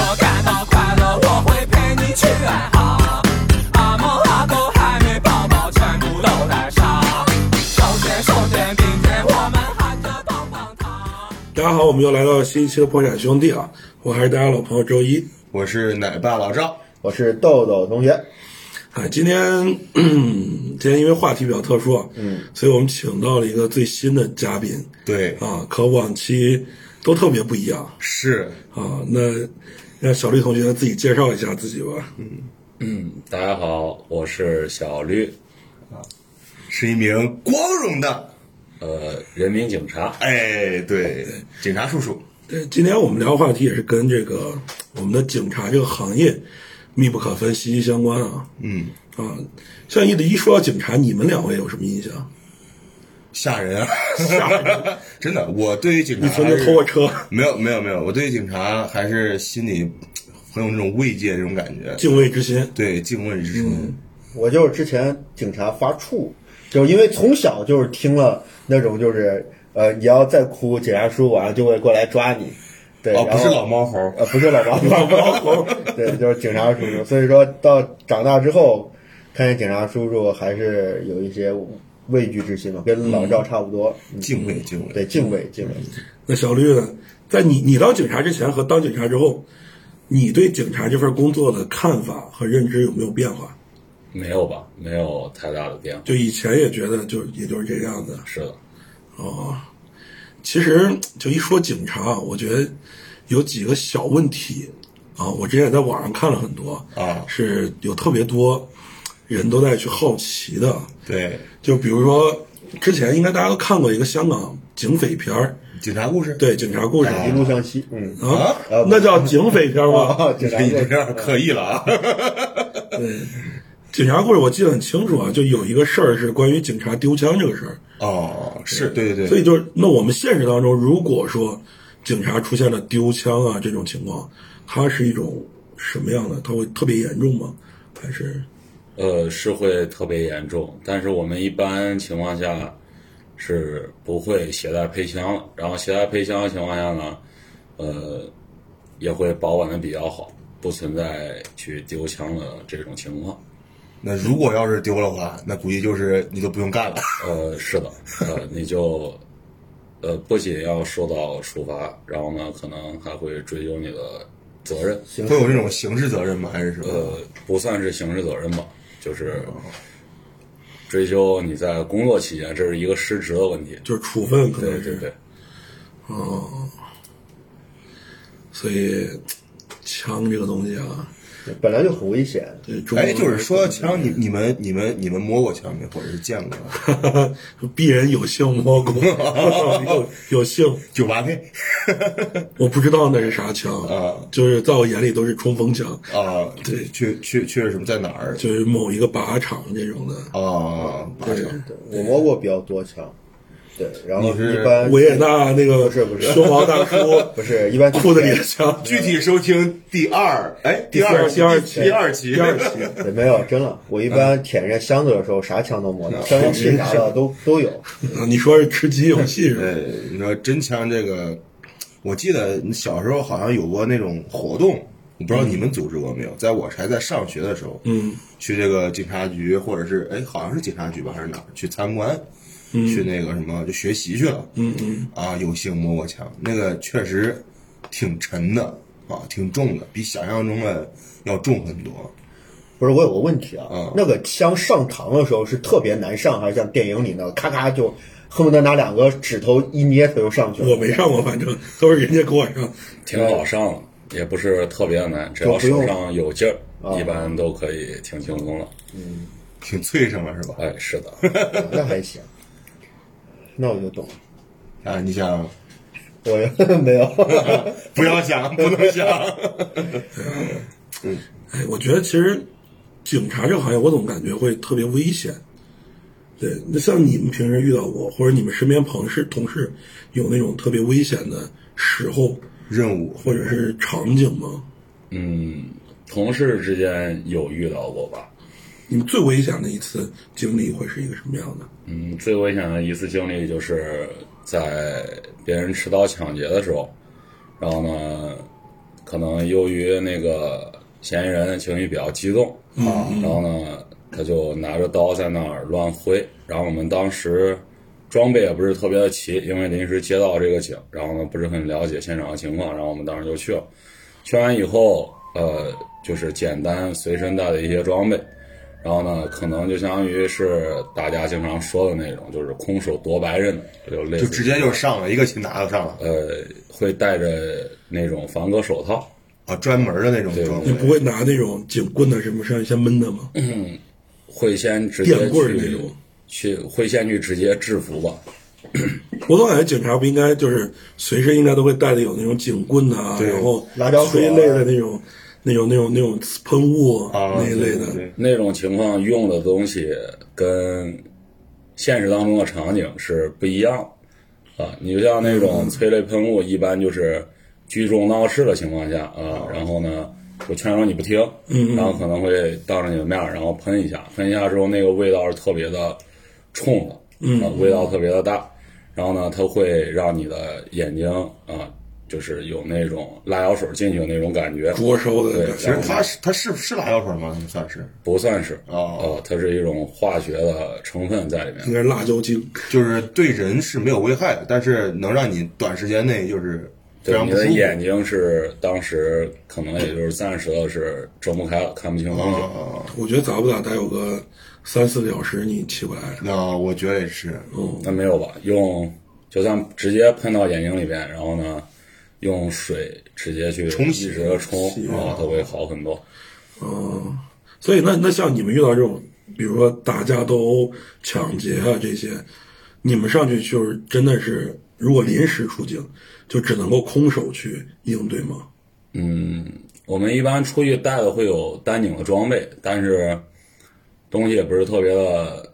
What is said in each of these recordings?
果感到快乐，我会陪你去爱好。阿猫阿狗还没抱抱，全部都带上。手牵手肩并肩，我们喊着棒棒糖。大家好，我们又来到新一期的破产兄弟啊，我还是大家老朋友周一。我是奶爸老赵，我是豆豆同学。啊，今天今天因为话题比较特殊啊，嗯，所以我们请到了一个最新的嘉宾对，啊，和往期都特别不一样是啊。那让小绿同学自己介绍一下自己吧。嗯嗯，大家好，我是小绿，啊是一名光荣的，呃，人民警察。哎，对，警察叔叔，对，今天我们聊的话题也是跟这个我们的警察这个行业密不可分、息息相关啊。嗯，啊，像一一说到警察，你们两位有什么印象？吓人啊，吓人！真的，我对于警察你曾经偷过车，没有没有没有，我对于警察还是心里很有那种慰藉这种感觉，敬畏之心。对敬畏之心，我就是之前警察发怵，就因为从小就是听了那种就是呃，你要再哭，警察叔叔晚上就会过来抓你。对，哦，然后不是老猫猴，呃，不是老猫老猫猴，对，就是警察叔叔。所以说到长大之后，看见警察叔叔还是有一些畏惧之心嘛，跟老赵差不多。嗯敬畏敬畏，对，敬畏敬畏。那小绿呢？在你你当警察之前和当警察之后，你对警察这份工作的看法和认知有没有变化？没有吧？没有太大的变化。就以前也觉得就也就是这个样子。是的，哦，其实就一说警察，我觉得有几个小问题啊。我之前也在网上看了很多啊是有特别多人都在去好奇的。对，就比如说之前应该大家都看过一个香港警匪片儿，警察故事，对警察故事。一路向西，嗯，啊？啊，那叫警匪片吗？啊，警察你这样刻意了啊，警察故事我记得很清楚啊，就有一个事儿是关于警察丢枪这个事儿。哦，是对对对，所以就是，那我们现实当中，如果说警察出现了丢枪啊这种情况，它是一种什么样的？它会特别严重吗？还是呃，是会特别严重，但是我们一般情况下是不会携带配枪的。然后携带配枪的情况下呢，呃，也会保管的比较好，不存在去丢枪的这种情况。那如果要是丢了话，那估计就是你都不用干了，呃，是的，呃，你就，呃，不仅要受到处罚，然后呢，可能还会追究你的责任。会有这种刑事责任吗？还是什么？呃，不算是刑事责任吧，就是追究你在工作期间，这是一个失职的问题。就是处分？可对能是对对，所以枪这个东西啊，本来就很危险。对，哎，就是说枪，你你们你们你们摸过枪没？或者是见过吗？鄙人有幸摸过，有有幸，九八 K 我不知道那是啥枪啊，就是在我眼里都是冲锋枪，啊，对去去去是什么？在哪儿？就是某一个靶场这种的。啊，靶场。对我摸过比较多枪，对，然后是一般维也纳那个不是不是胸毛大叔，不是 一般裤子里的枪，具体收听第二哎第二第二期第二期第二期，对，没有，真了。我一般舔人家箱子的时候，啥枪都摸到，消防器啥的都都有。啊，你说是吃鸡游戏是你说真枪这个，我记得你小时候好像有过那种活动，我不知道你们组织过没有？在我还在上学的时候，嗯，去这个警察局或者是哎，好像是警察局吧，还是哪儿去参观，去那个什么就学习去了，嗯嗯，啊，有幸摸过枪，那个确实挺沉的啊，挺重的，比想象中的要重很多。不是，我有个问题啊，嗯那个枪上膛的时候是特别难上，还是像电影里那个咔咔就恨不得拿两个指头一捏它就上去了？我没上过，反正都是人家给我上。挺好上的，也不是特别难，只要手上有劲儿，啊一般都可以挺轻松了。嗯挺脆生了是吧？哎，是的，啊那还行，那我就懂了。啊，你想 我没有 不要想，不能想。哎，我觉得其实警察这个行业，我总感觉会特别危险。对，那像你们平时遇到过，或者你们身边朋事同事有那种特别危险的时候任务或者是场景吗？嗯，同事之间有遇到过吧？你们最危险的一次经历会是一个什么样的？嗯，最危险的一次经历就是在别人持刀抢劫的时候，然后呢，可能由于那个嫌疑人情绪比较激动啊，然后呢，他就拿着刀在那儿乱挥，然后我们当时装备也不是特别的齐，因为临时接到这个警，然后呢不是很了解现场的情况，然后我们当时就去了，去完以后，呃，就是简单随身带的一些装备。然后呢，可能就相当于是大家经常说的那种，就是空手夺白刃，就类似就直接就上了，一个擒拿就上了呃，会戴着那种防割手套，啊，专门的那种对装备你不会拿那种警棍的什么上去先闷他吗？会先直接电棍那去种去会先去直接制服吧。我总感觉警察不应该就是随身应该都会带的有那种警棍啊，对然后辣椒水类的那种、那种、那种、那种喷雾啊那一类的。对对对那种情况用的东西跟现实当中的场景是不一样啊。你就像那种催泪喷雾，一般就是聚众闹事的情况下啊，然后呢，我劝说你不听，然后可能会当着你的面，然后喷一下，喷一下之后，那个味道是特别的冲的，啊、味道特别的大，然后呢，它会让你的眼睛啊，就是有那种辣椒水进去的那种感觉，灼烧的对感觉，其实它是它是是辣椒水吗？算是，不算是哦呃它是一种化学的成分在里面应。该是辣椒精。就是对人是没有危害的，但是能让你短时间内就是非对你的。眼睛是当时可能也就是暂时的是睁不开了，看不清东西。啊，我觉得咋不咋得有个三四个小时你起不来。那我觉得也是，那没有吧？用就算直接喷到眼睛里边，然后呢，用水直接去冲洗直接冲，然后它会好很多。嗯所以那那像你们遇到这种，比如说打架斗殴、抢劫啊这些，你们上去就是真的是，如果临时出警，就只能够空手去应对吗？嗯我们一般出去带的会有单拧的装备，但是东西也不是特别的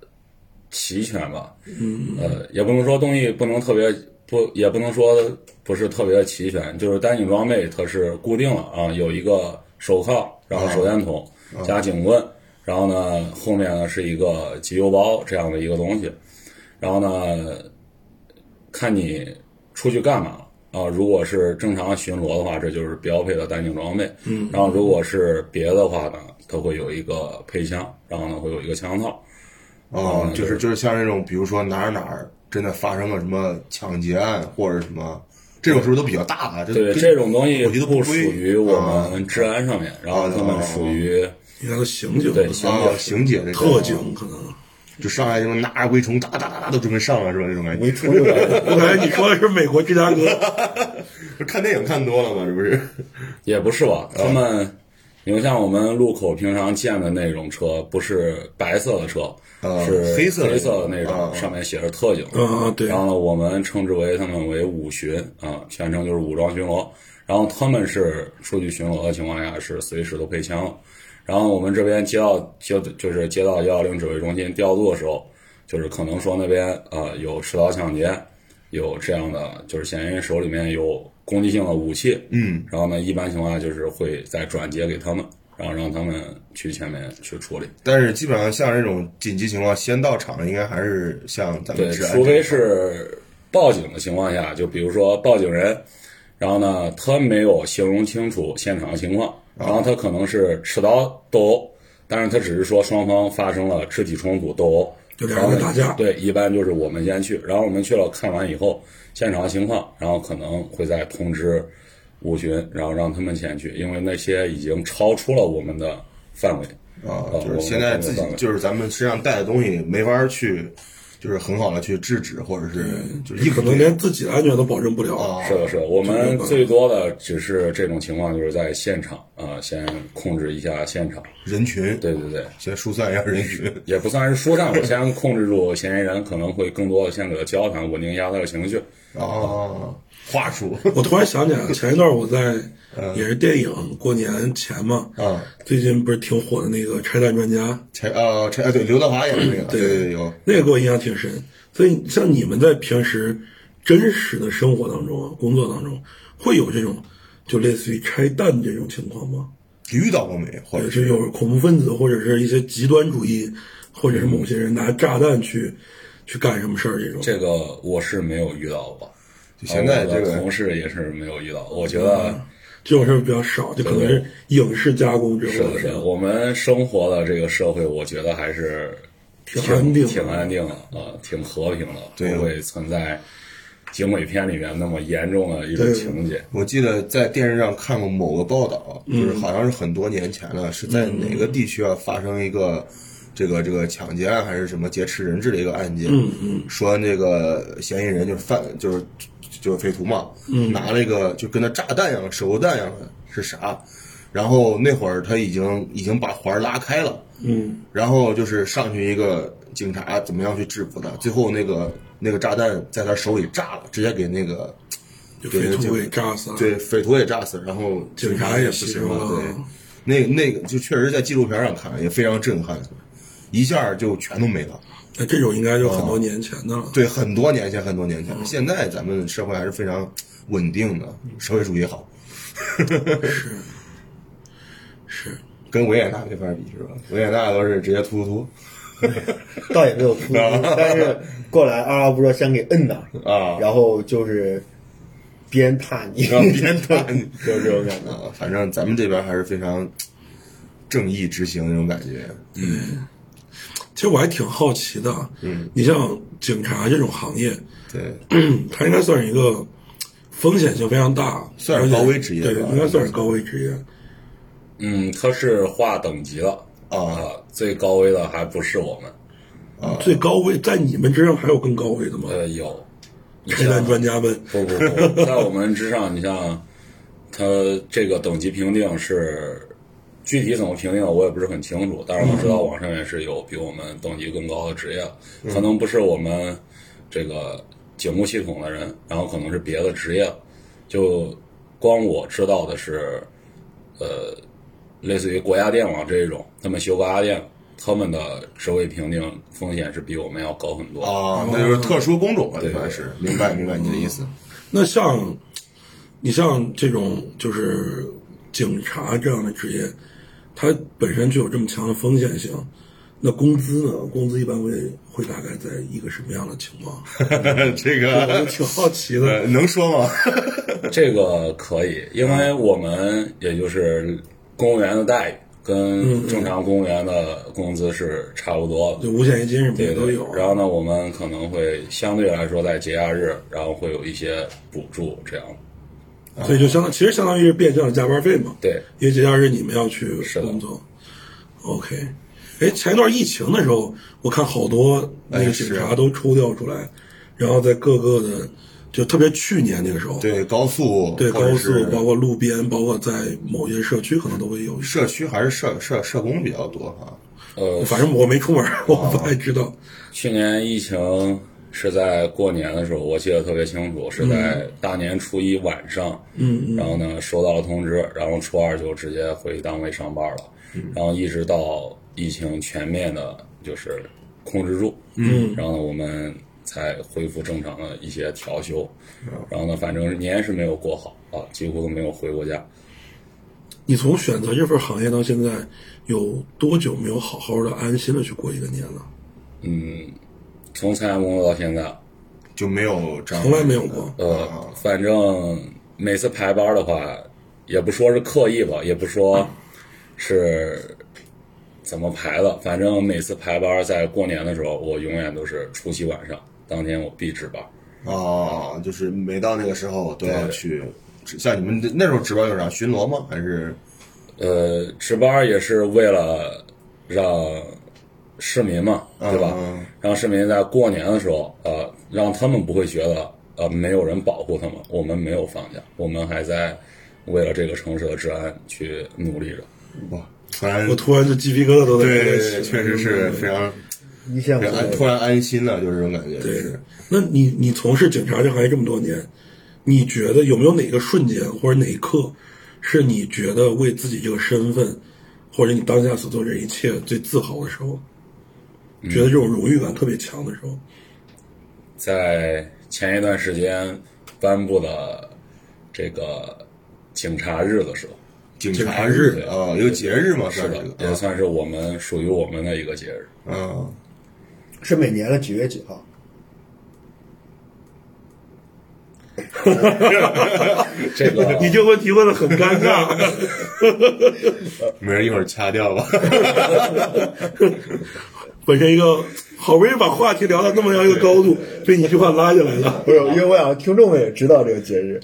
齐全吧。嗯，呃，也不能说东西不能特别不，也不能说不是特别的齐全，就是单警装备它是固定了啊，有一个手铐，然后手电筒加警棍，然后呢后面呢是一个急救包这样的一个东西，然后呢看你出去干嘛啊？如果是正常巡逻的话，这就是标配的单警装备。嗯，然后如果是别的话呢，它会有一个配枪，然后呢会有一个枪套。哦，就是就是像那种，比如说哪儿哪儿真的发生了什么抢劫案或者什么，这种是不是都比较大了？对，这种东西我觉得不属于我啊们治安上面，然后他们属于应该都刑警、对啊刑警特警可能。就上来什么拿着蛔虫哒哒哒哒都准备上了是吧？这种感觉。我感觉你说的是美国芝加哥，看电影看多了吗？是不是？也不是吧？他们，你就像我们路口平常见的那种车，不是白色的车，啊是黑色的黑色的那啊种，上面写着特警。啊对然后呢，我们称之为他们为武巡啊，全称就是武装巡逻。然后他们是出去巡逻的情况下是随时都配枪。然后我们这边接到接就是接到幺幺零指挥中心调度的时候，就是可能说那边呃有持刀抢劫，有这样的就是嫌疑人手里面有攻击性的武器，嗯，然后呢，一般情况下就是会再转接给他们，然后让他们去前面去处理。但是基本上像这种紧急情况，先到场的应该还是像咱们对，除非是报警的情况下，就比如说报警人，然后呢，他没有形容清楚现场的情况，然后他可能是持刀斗殴，但是他只是说双方发生了肢体冲突斗殴，就两个人打架。对，一般就是我们先去，然后我们去了看完以后现场的情况，然后可能会再通知五群，然后让他们前去，因为那些已经超出了我们的范围。啊，呃就是现在自己就是咱们身上带的东西没法去，就是很好的去制止或者是就是应对可能连自己的安全都保证不了。啊是的，是的，我们最多的只是这种情况，就是在现场啊、先控制一下现场。人群，对对对，先疏散一下人群。也不算是疏散，我先控制住嫌疑人，可能会更多的先给他交谈，稳定一下他的情绪。啊，话术我突然想起来了，前一段我在也是电影过年前嘛，啊，最近不是挺火的那个《拆弹专家》，拆啊拆啊，对，刘德华演的那个，对对对，有那个给我印象挺深。所以像你们在平时真实的生活当中啊，工作当中，会有这种就类似于拆弹这种情况吗？遇到过没？或者也是有恐怖分子或者是一些极端主义，或者是某些人拿炸弹去去干什么事儿这种。这个我是没有遇到过，就现在这个同事也是没有遇到。我觉得这种事儿比较少，就可能是影视加工之是的，是的，后的事儿。我们生活的这个社会，我觉得还是挺安定的。挺安定的啊、挺和平的，对不会存在警匪片里面那么严重的一种情节。我记得在电视上看过某个报道，就是好像是很多年前了，是在哪个地区啊发生一个这个这个抢劫案还是什么劫持人质的一个案件，嗯嗯，说那个嫌疑人就是犯就是就是匪徒嘛，嗯，拿了一个就跟那炸弹一样手榴弹一样的是啥？然后那会儿他已经已经把环拉开了，嗯，然后就是上去一个警察怎么样去制服他，最后那个那个炸弹在他手里炸了，直接给那个匪徒给炸死了。对，匪徒也炸死，然后警察也不行了。对，那那个就确实在纪录片上看也非常震撼，一下就全都没了。那这种应该就很多年前的了。对，很多年前，很多年前，现在咱们社会还是非常稳定的，社会主义好，是是，跟维也纳没法比是吧？维也纳都是直接突突突 倒也没有突突，但是过来二话不说先给摁那儿，啊，然后就是鞭挞你，鞭挞你就是这种感觉。啊，反正咱们这边还是非常正义执行那种感觉。其实我还挺好奇的。嗯，你像警察这种行业，对，它应该算是一个风险性非常大，算是高危职业对，应该算是高危职业。嗯，它是划等级了啊最高危的还不是我们，啊最高危在你们之上还有更高危的吗？呃，有。你拆弹专家们，不不不，在我们之上，你像它这个等级评定是具体怎么评定的，我也不是很清楚。但是我知道网上面是有比我们等级更高的职业，可能不是我们这个警务系统的人，然后可能是别的职业。就光我知道的是，呃，类似于国家电网这一种，他们修高压电，他们的职位评定风险是比我们要高很多。啊，那就是特殊工种了，算是明白明白你的意思。那像你像这种就是警察这样的职业，它本身具有这么强的风险性，那工资呢？工资一般会会大概在一个什么样的情况？这我个就挺好奇的。呃能说吗？这个可以，因为我们也就是公务员的待遇跟正常公务员的工资是差不多的，就五险一金什么的都有。。然后呢，我们可能会相对来说在节假日，然后会有一些补助这样。所以就相当，其实相当于是变相的加班费嘛。对，因为节假日你们要去工作。OK，哎，前一段疫情的时候，我看好多那个警察都抽调出来，然后在各个的，就特别去年那个时候，对高速，对高速包括路边，包括在某些社区，可能都会有。社区还是社社社工比较多哈。呃，反正我没出门，我不太知道。去年疫情是在过年的时候，我记得特别清楚，是在大年初一晚上，嗯，然后呢收到了通知，然后初二就直接回单位上班了，然后一直到疫情全面的，就是控制住，嗯，然后呢我们才恢复正常的一些调休，然后呢反正年是没有过好啊，几乎都没有回过家。你从选择这份行业到现在，有多久没有好好的安心的去过一个年了？从参加工作到现在，就没有这样从来没有过。呃，反正每次排班的话，也不说是刻意吧，也不说是怎么排的，反正每次排班在过年的时候，我永远都是除夕晚上，当天我必值班。哦，就是每到那个时候都要去。像你们那时候值班有啥巡逻吗？还是呃，值班也是为了让市民嘛，对吧？嗯让市民在过年的时候，呃，让他们不会觉得呃没有人保护他们，我们没有放假，我们还在为了这个城市的治安去努力着。哇？突然我突然就鸡皮疙瘩都在对确实是非常一线非常安，突然安心了，就是这种感觉。对，那你你从事警察这行业这么多年，你觉得有没有哪个瞬间或者哪一刻，是你觉得为自己这个身份，或者你当下所做这一切最自豪的时候？觉得这种荣誉感特别强的时候，在前一段时间颁布的这个警察日的时候，警察日啊，一个节日嘛，是的也算是我们属于我们的一个节日。啊，是每年的几月几号？这个。你这问题问的很尴尬。没人一会儿掐掉吧？本身一个好不容易把话题聊到那么样一个高度，被你一句话拉下来了。不是，因为我想听众们也知道这个节日。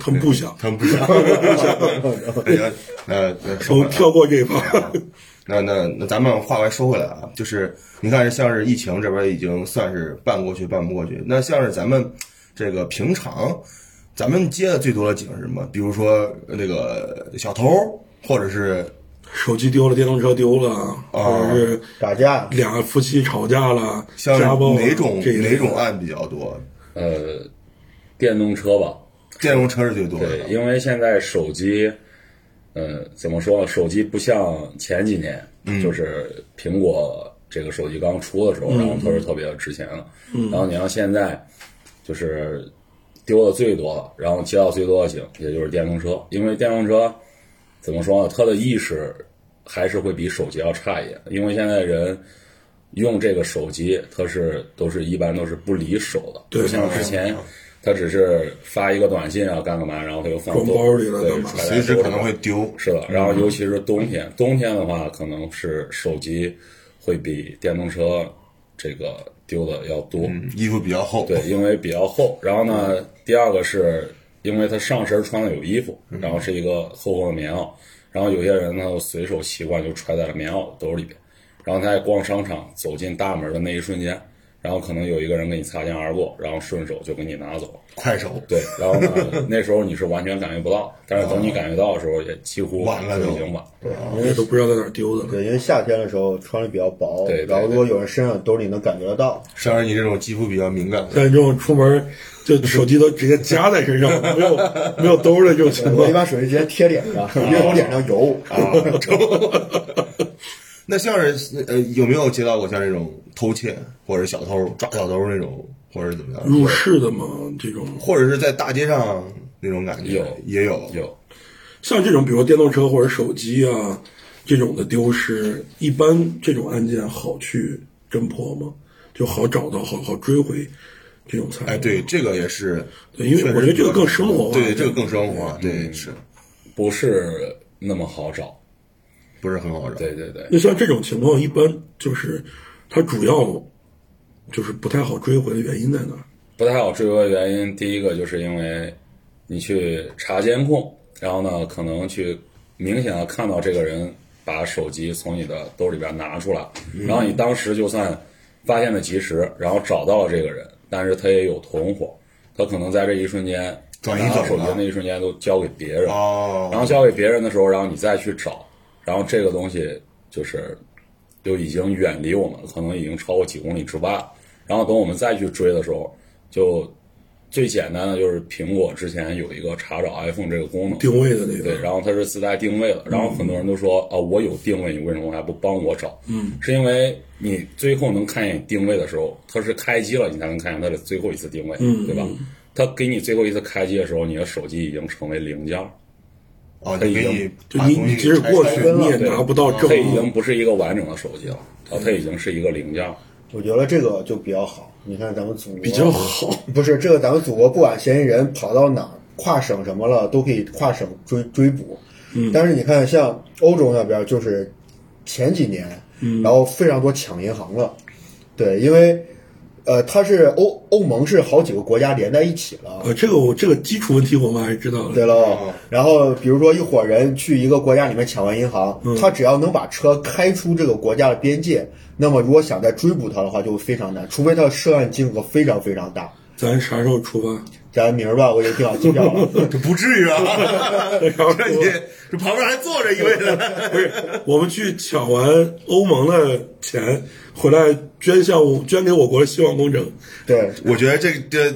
他们不想，他们不想，哎呀，那那说回来啊我跳过这一趴。那那那咱们话外说回来啊，就是你看，像是疫情这边已经算是办过去，办不过去。那像是咱们这个平常，咱们接的最多的景是什么？比如说那个小偷，或者是手机丢了，电动车丢了，或者是打架，两个夫妻吵架了，像家暴啊哪种这哪种案比较多？呃，电动车吧，电动车是最多的对，。因为现在手机，呃，怎么说呢？手机不像前几年，就是苹果这个手机刚出的时候，然后它是特别值钱的。然后你像现在，就是丢的最多的，然后接到最多的警，也就是电动车，因为电动车怎么说呢？他的意识还是会比手机要差一点，因为现在人。用这个手机，他是都是一般都是不离手的，对不像之前，他只是发一个短信啊，干个嘛，然后他就放包里了对随时可能会丢。是的，然后尤其是冬天，冬天的话，可能是手机会比电动车这个丢的要多。嗯，衣服比较厚。对，因为比较厚。然后呢，第二个是因为他上身穿的有衣服，然后是一个厚厚的棉袄，然后有些人呢随手习惯就揣在了棉袄兜里边，然后他在逛商场走进大门的那一瞬间，然后可能有一个人跟你擦肩而过，然后顺手就给你拿走了。快手。对，然后呢，那时候你是完全感觉不到，但是等你感觉到的时候，也几乎晚了就已经晚。因为都不知道在哪儿丢的了。对，因为夏天的时候穿的比较薄，对对然后如果有人身上兜里能感觉得到，像是你这种肌肤比较敏感的，像这种出门就手机都直接夹在身上，没有没有兜的这种情况，我一般手机直接贴脸上，因为我脸上油。那像是呃有没有接到过像这种偷窃或者小偷抓小偷那种，或者怎么样？入室的吗，这种或者是在大街上那种感觉有也有有，像这种，比如电动车或者手机啊这种的丢失，一般这种案件好去侦破吗？就好找到，好好追回这种财。哎，对，这个也是，对因为我觉得这个更生活化对，这个更生活化，嗯对，是不是那么好找。不是很好找？对对对，那像这种情况，一般就是它主要就是不太好追回的原因在哪儿？不太好追回的原因，第一个就是因为你去查监控，然后呢，可能去明显的看到这个人把手机从你的兜里边拿出来，然后你当时就算发现的及时，然后找到了这个人，但是他也有同伙，他可能在这一瞬间转移走手机的那一瞬间都交给别人，哦，然后交给别人的时候，然后你再去找，然后这个东西就是就已经远离我们，可能已经超过几公里之外了。然后等我们再去追的时候，就最简单的就是苹果之前有一个查找 iPhone 这个功能，定位的那个，对，然后它是自带定位的，然后很多人都说啊，我有定位，你为什么还不帮我找？嗯，是因为你最后能看见定位的时候，它是开机了，你才能看见它的最后一次定位，嗯对吧？它给你最后一次开机的时候，你的手机已经成为零件儿。哦，它已经你可以就你即使过去你也拿不到证它已经。不是一个完整的手机了，啊，它已经是一个零件儿。我觉得这个就比较好。你看咱们祖国比较好，不是这个，咱们祖国不管嫌疑人跑到哪儿，跨省什么了，都可以跨省追追捕。嗯，但是你看，像欧洲那边，就是前几年，嗯，然后非常多抢银行了，对，因为呃，它是欧欧盟是好几个国家连在一起了，呃，这个我这个基础问题我们还是知道的。对了，然后比如说一伙人去一个国家里面抢完银行，他只要能把车开出这个国家的边界，那么如果想再追捕他的话，就会非常难，除非他的涉案金额非常非常大。咱啥时候出发？咱明儿吧，我已经订好机票了。这 不至于啊！这你这旁边还坐着一位呢。不是，我们去抢完欧盟的钱回来捐项目，捐给我国的希望工程。对，我觉得这这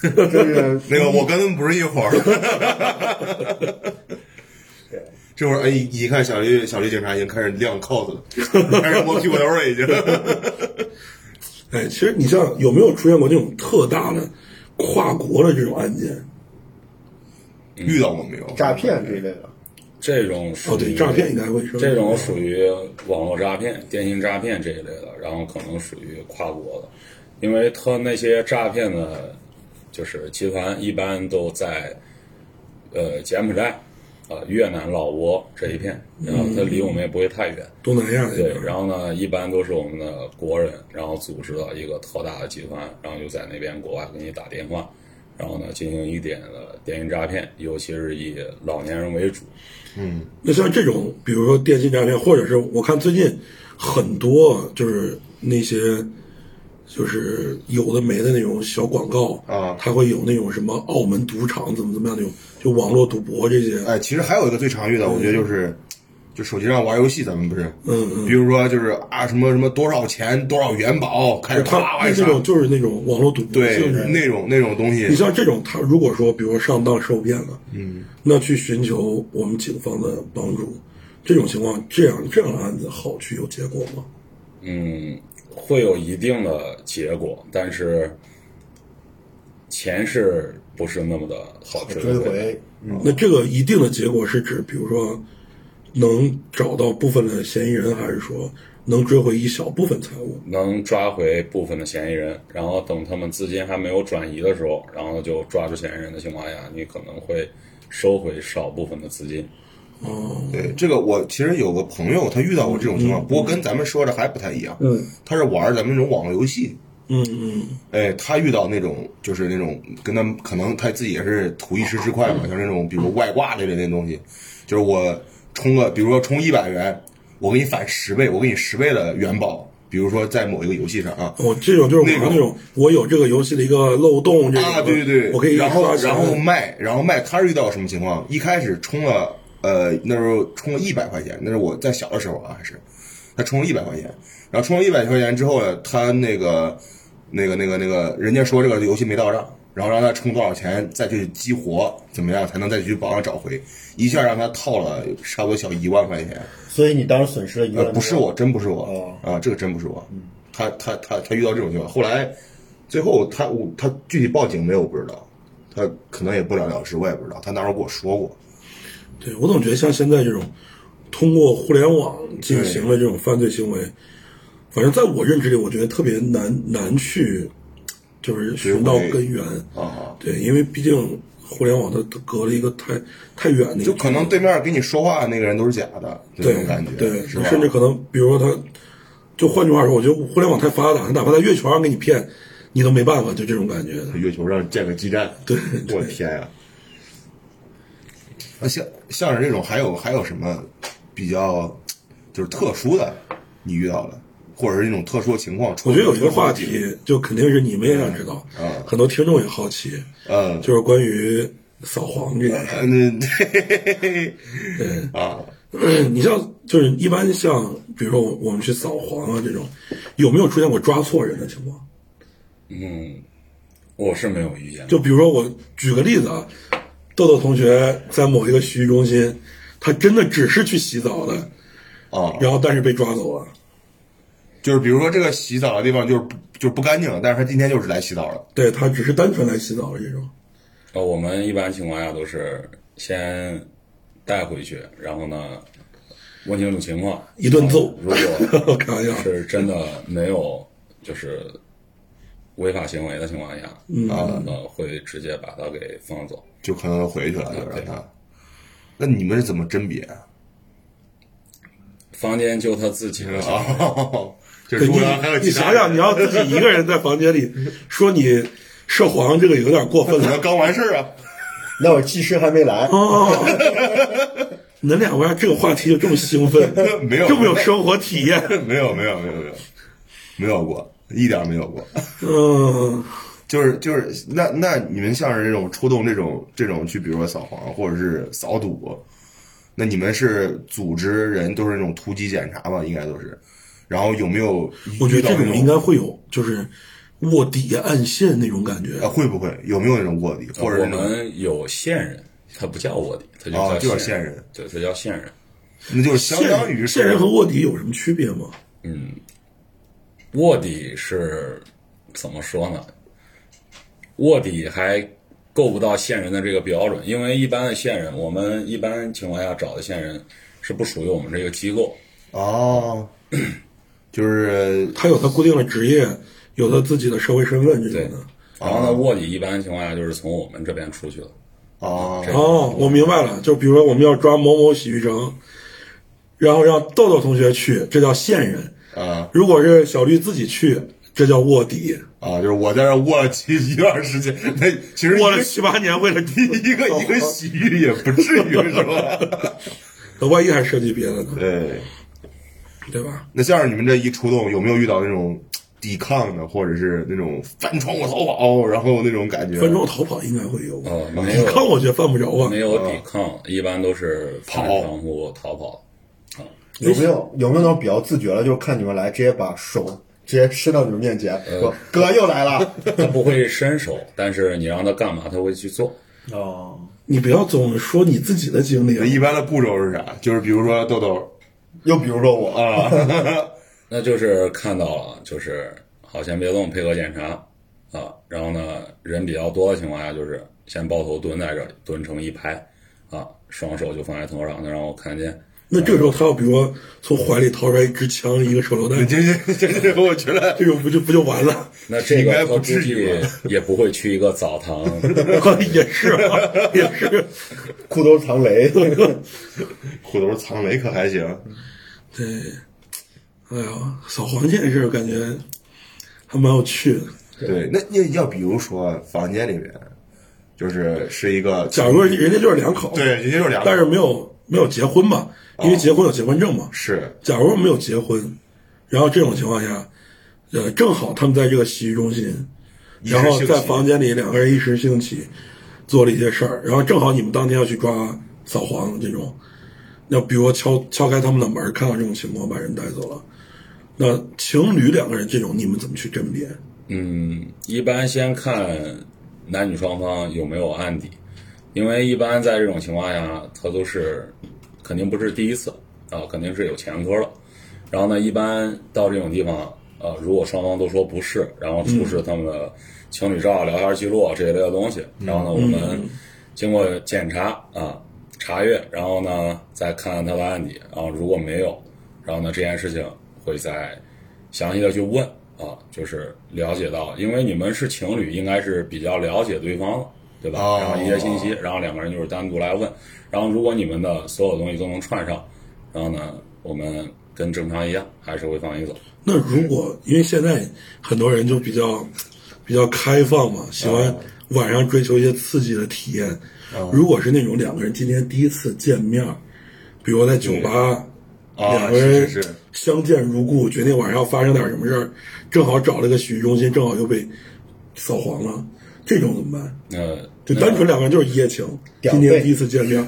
这是那个，我跟他们不是一伙儿的。这会儿，哎，一看小绿小绿警察已经开始亮 cos 了，开始摸屁股兜了，已经。哎，其实你像有没有出现过那种特大的跨国的这种案件？遇到过没有？诈骗这类的。这种属于哦，对，诈骗应该会说这种属于网络诈骗、电信诈骗这一类的，然后可能属于跨国的，因为他那些诈骗的，就是集团一般都在呃柬埔寨、啊、越南、老挝这一片，然后它离我们也不会太远。东南亚对，然后呢，一般都是我们的国人，然后组织了一个特大的集团，然后就在那边国外给你打电话，然后呢进行一点的电信诈骗，尤其是以老年人为主。嗯那像这种，比如说电信诈骗，或者是我看最近很多就是那些就是有的没的那种小广告啊它会有那种什么澳门赌场怎么怎么样那种，就网络赌博这些，哎，其实还有一个最常遇的，我觉得就是，就手机上玩游戏，咱们不是，嗯嗯比如说就是啊什么什么多少钱多少元宝，开始它啪往上那这种就是那种网络赌博对就是。那种那种东西你，像这种，他如果说，比如说上当受骗了，嗯，那去寻求我们警方的帮助，这种情况，这样这样的案子好去有结果吗？嗯，会有一定的结果，但是钱是不是那么的好追追回？回，那这个一定的结果是指，比如说能找到部分的嫌疑人，还是说能追回一小部分财物？能抓回部分的嫌疑人，然后等他们资金还没有转移的时候，然后就抓住嫌疑人的情况下，你可能会收回少部分的资金。哦，对这个我其实有个朋友他遇到过这种情况，不过跟咱们说的还不太一样，嗯，他是玩咱们这种网络游戏，嗯嗯，哎，他遇到那种就是那种跟他可能他自己也是图一时之快嘛，像那种比如外挂类的那东西，就是我充个，比如说充一百元，我给你返十倍，我给你十倍的元宝，比如说在某一个游戏上啊，我、这种就是那种那种，我有这个游戏的一个漏洞，这个啊，对对对，我可以然后然后卖，然后卖，他是遇到什么情况？一开始充了，呃，那时候充了一百块钱，那是我在小的时候啊，还是他充了一百块钱，然后充了一百块钱之后呢，他那个那个那个那个，人家说这个游戏没到账，然后让他充多少钱再去激活，怎么样才能再去网上找回？一下让他套了差不多小一万块钱，所以你当时损失了一万呃，不是我，真不是我哦啊，这个真不是我。他他他他遇到这种情况，后来最后他我他具体报警没有我不知道，他可能也不了了之，我也不知道。他那时候跟我说过，对我总觉得像现在这种通过互联网进行的这种犯罪行为，反正在我认知里，我觉得特别难难去就是寻到根源啊。对，因为毕竟互联网它它隔了一个太太远的就可能对面跟你说话那个人都是假的，这种感觉，对？甚至可能比如说他，就换句话说，我觉得互联网太发达，他哪怕在月球上给你骗，你都没办法，就这种感觉的。月球上建个基站，对，我的天呀！那像像是这种，还有还有什么比较就是特殊的，你遇到的，或者是一种特殊的情况？我觉得有一个话题，就肯定是你们也想知道，嗯很多听众也好奇，嗯，就是关于扫黄这件事。嗯，对啊，你像就是一般像比如说我我们去扫黄啊这种，有没有出现过抓错人的情况？嗯，我是没有遇见。就比如说我举个例子啊，豆豆同学在某一个洗浴中心，他真的只是去洗澡的，啊，然后但是被抓走了。就是比如说这个洗澡的地方就是不就是不干净，但是他今天就是来洗澡了，对他只是单纯来洗澡的这种。呃，我们一般情况下都是先带回去，然后呢问清楚情况，一顿揍如果 开玩笑，是真的没有就是违法行为的情况下，啊，呃，会直接把他给放走。就可能回去了，就让他。那你们是怎么甄别啊？房间就他自己的，哦，就是如果还有你其他人想想，你要自己一个人在房间里 说你涉黄，这个有点过分了。刚完事儿啊，那我技师还没来，哦，你们两个这个话题就这么兴奋，没有这么有生活体验。没有没有没有没有没有过，一点没有过。嗯，就是就是那那你们像是这种出动这种这种去，比如说扫黄或者是扫赌，那你们是组织人都是那种突击检查吧？应该都是。然后有没有我觉得这种应该会有，就是卧底暗线那种感觉。啊会不会有没有那种卧底或者我们有线人，他不叫卧底，他就哦就叫叫线线人，对，他叫线人。那就是相当于是线人和卧底有什么区别吗？嗯卧底是怎么说呢？卧底还够不到线人的这个标准，因为一般的线人，我们一般情况下找的线人是不属于我们这个机构。哦，就是他有他固定的职业，有他自己的社会身份这种的。然后呢，卧底一般情况下就是从我们这边出去的。啊，哦，我明白了，就比如说我们要抓某某洗浴城，然后让豆豆同学去，这叫线人；啊如果是小绿自己去，这叫卧底，啊，就是我在这儿卧了七一段时间，那其实卧了七八年为了第一个一个洗浴也不至于是吧？那万一还涉及别的呢，对，对吧？那像是你们这一出动，有没有遇到那种抵抗的，或者是那种翻窗户逃跑，然后那种感觉？分钟逃跑应该会有，哦，没有抵抗我觉得犯不着啊没。有抵抗，一般都是翻跑窗户逃跑。啊有没有有没有那种比较自觉的，就是看你们来，直接把手直接伸到你们面前，说哥又来了。他不会伸手，但是你让他干嘛，他会去做。哦，你不要总说你自己的经历啊，一般的步骤是啥？就是比如说豆豆又比如说我，啊，那就是看到了，就是好先别动，配合检查啊。然后呢，人比较多的情况下，就是先抱头蹲在这里，蹲成一排啊，双手就放在头上，能让我看见。那这时候他要比如说从怀里掏出来一支枪、一个手榴弹，这这这这，我觉得这种不就不就完了？那这个他估计至于也不会去一个澡堂，也是啊，也是。裤兜藏雷。裤兜藏雷可还行。对，哎呀，扫黄这件事儿感觉还蛮有趣的。对，那那要比如说房间里面，就是是一个，假如人家就是两口，对，人家就是两个，但是没有没有结婚嘛，因为结婚有结婚证嘛。是假如没有结婚，然后这种情况下，呃，正好他们在这个洗浴中心，然后在房间里两个人一时兴起做了一些事儿，然后正好你们当天要去抓扫黄这种，那比如说敲敲开他们的门，看到这种情况把人带走了，那情侣两个人这种你们怎么去甄别？嗯，一般先看男女双方有没有案底，因为一般在这种情况下，他都是肯定不是第一次啊，肯定是有前科了。然后呢，一般到这种地方，呃，如果双方都说不是，然后出示他们的情侣照、聊天记录这一类的东西，然后呢，我们经过检查啊、查阅，然后呢再看看他的案底，然后如果没有，然后呢这件事情会再详细的去问啊，就是了解到，因为你们是情侣，应该是比较了解对方的，对吧？哦然后一些信息，然后两个人就是单独来问，然后如果你们的所有东西都能串上，然后呢，我们跟正常一样，还是会放你走。那如果因为现在很多人就比较比较开放嘛，喜欢晚上追求一些刺激的体验。如果是那种两个人今天第一次见面，比如在酒吧，啊，两个人相见如故，决定晚上要发生点什么事儿，正好找了个洗浴中心，正好又被扫黄了，这种怎么办？呃就单纯两个人就是一夜情，今天第一次见面，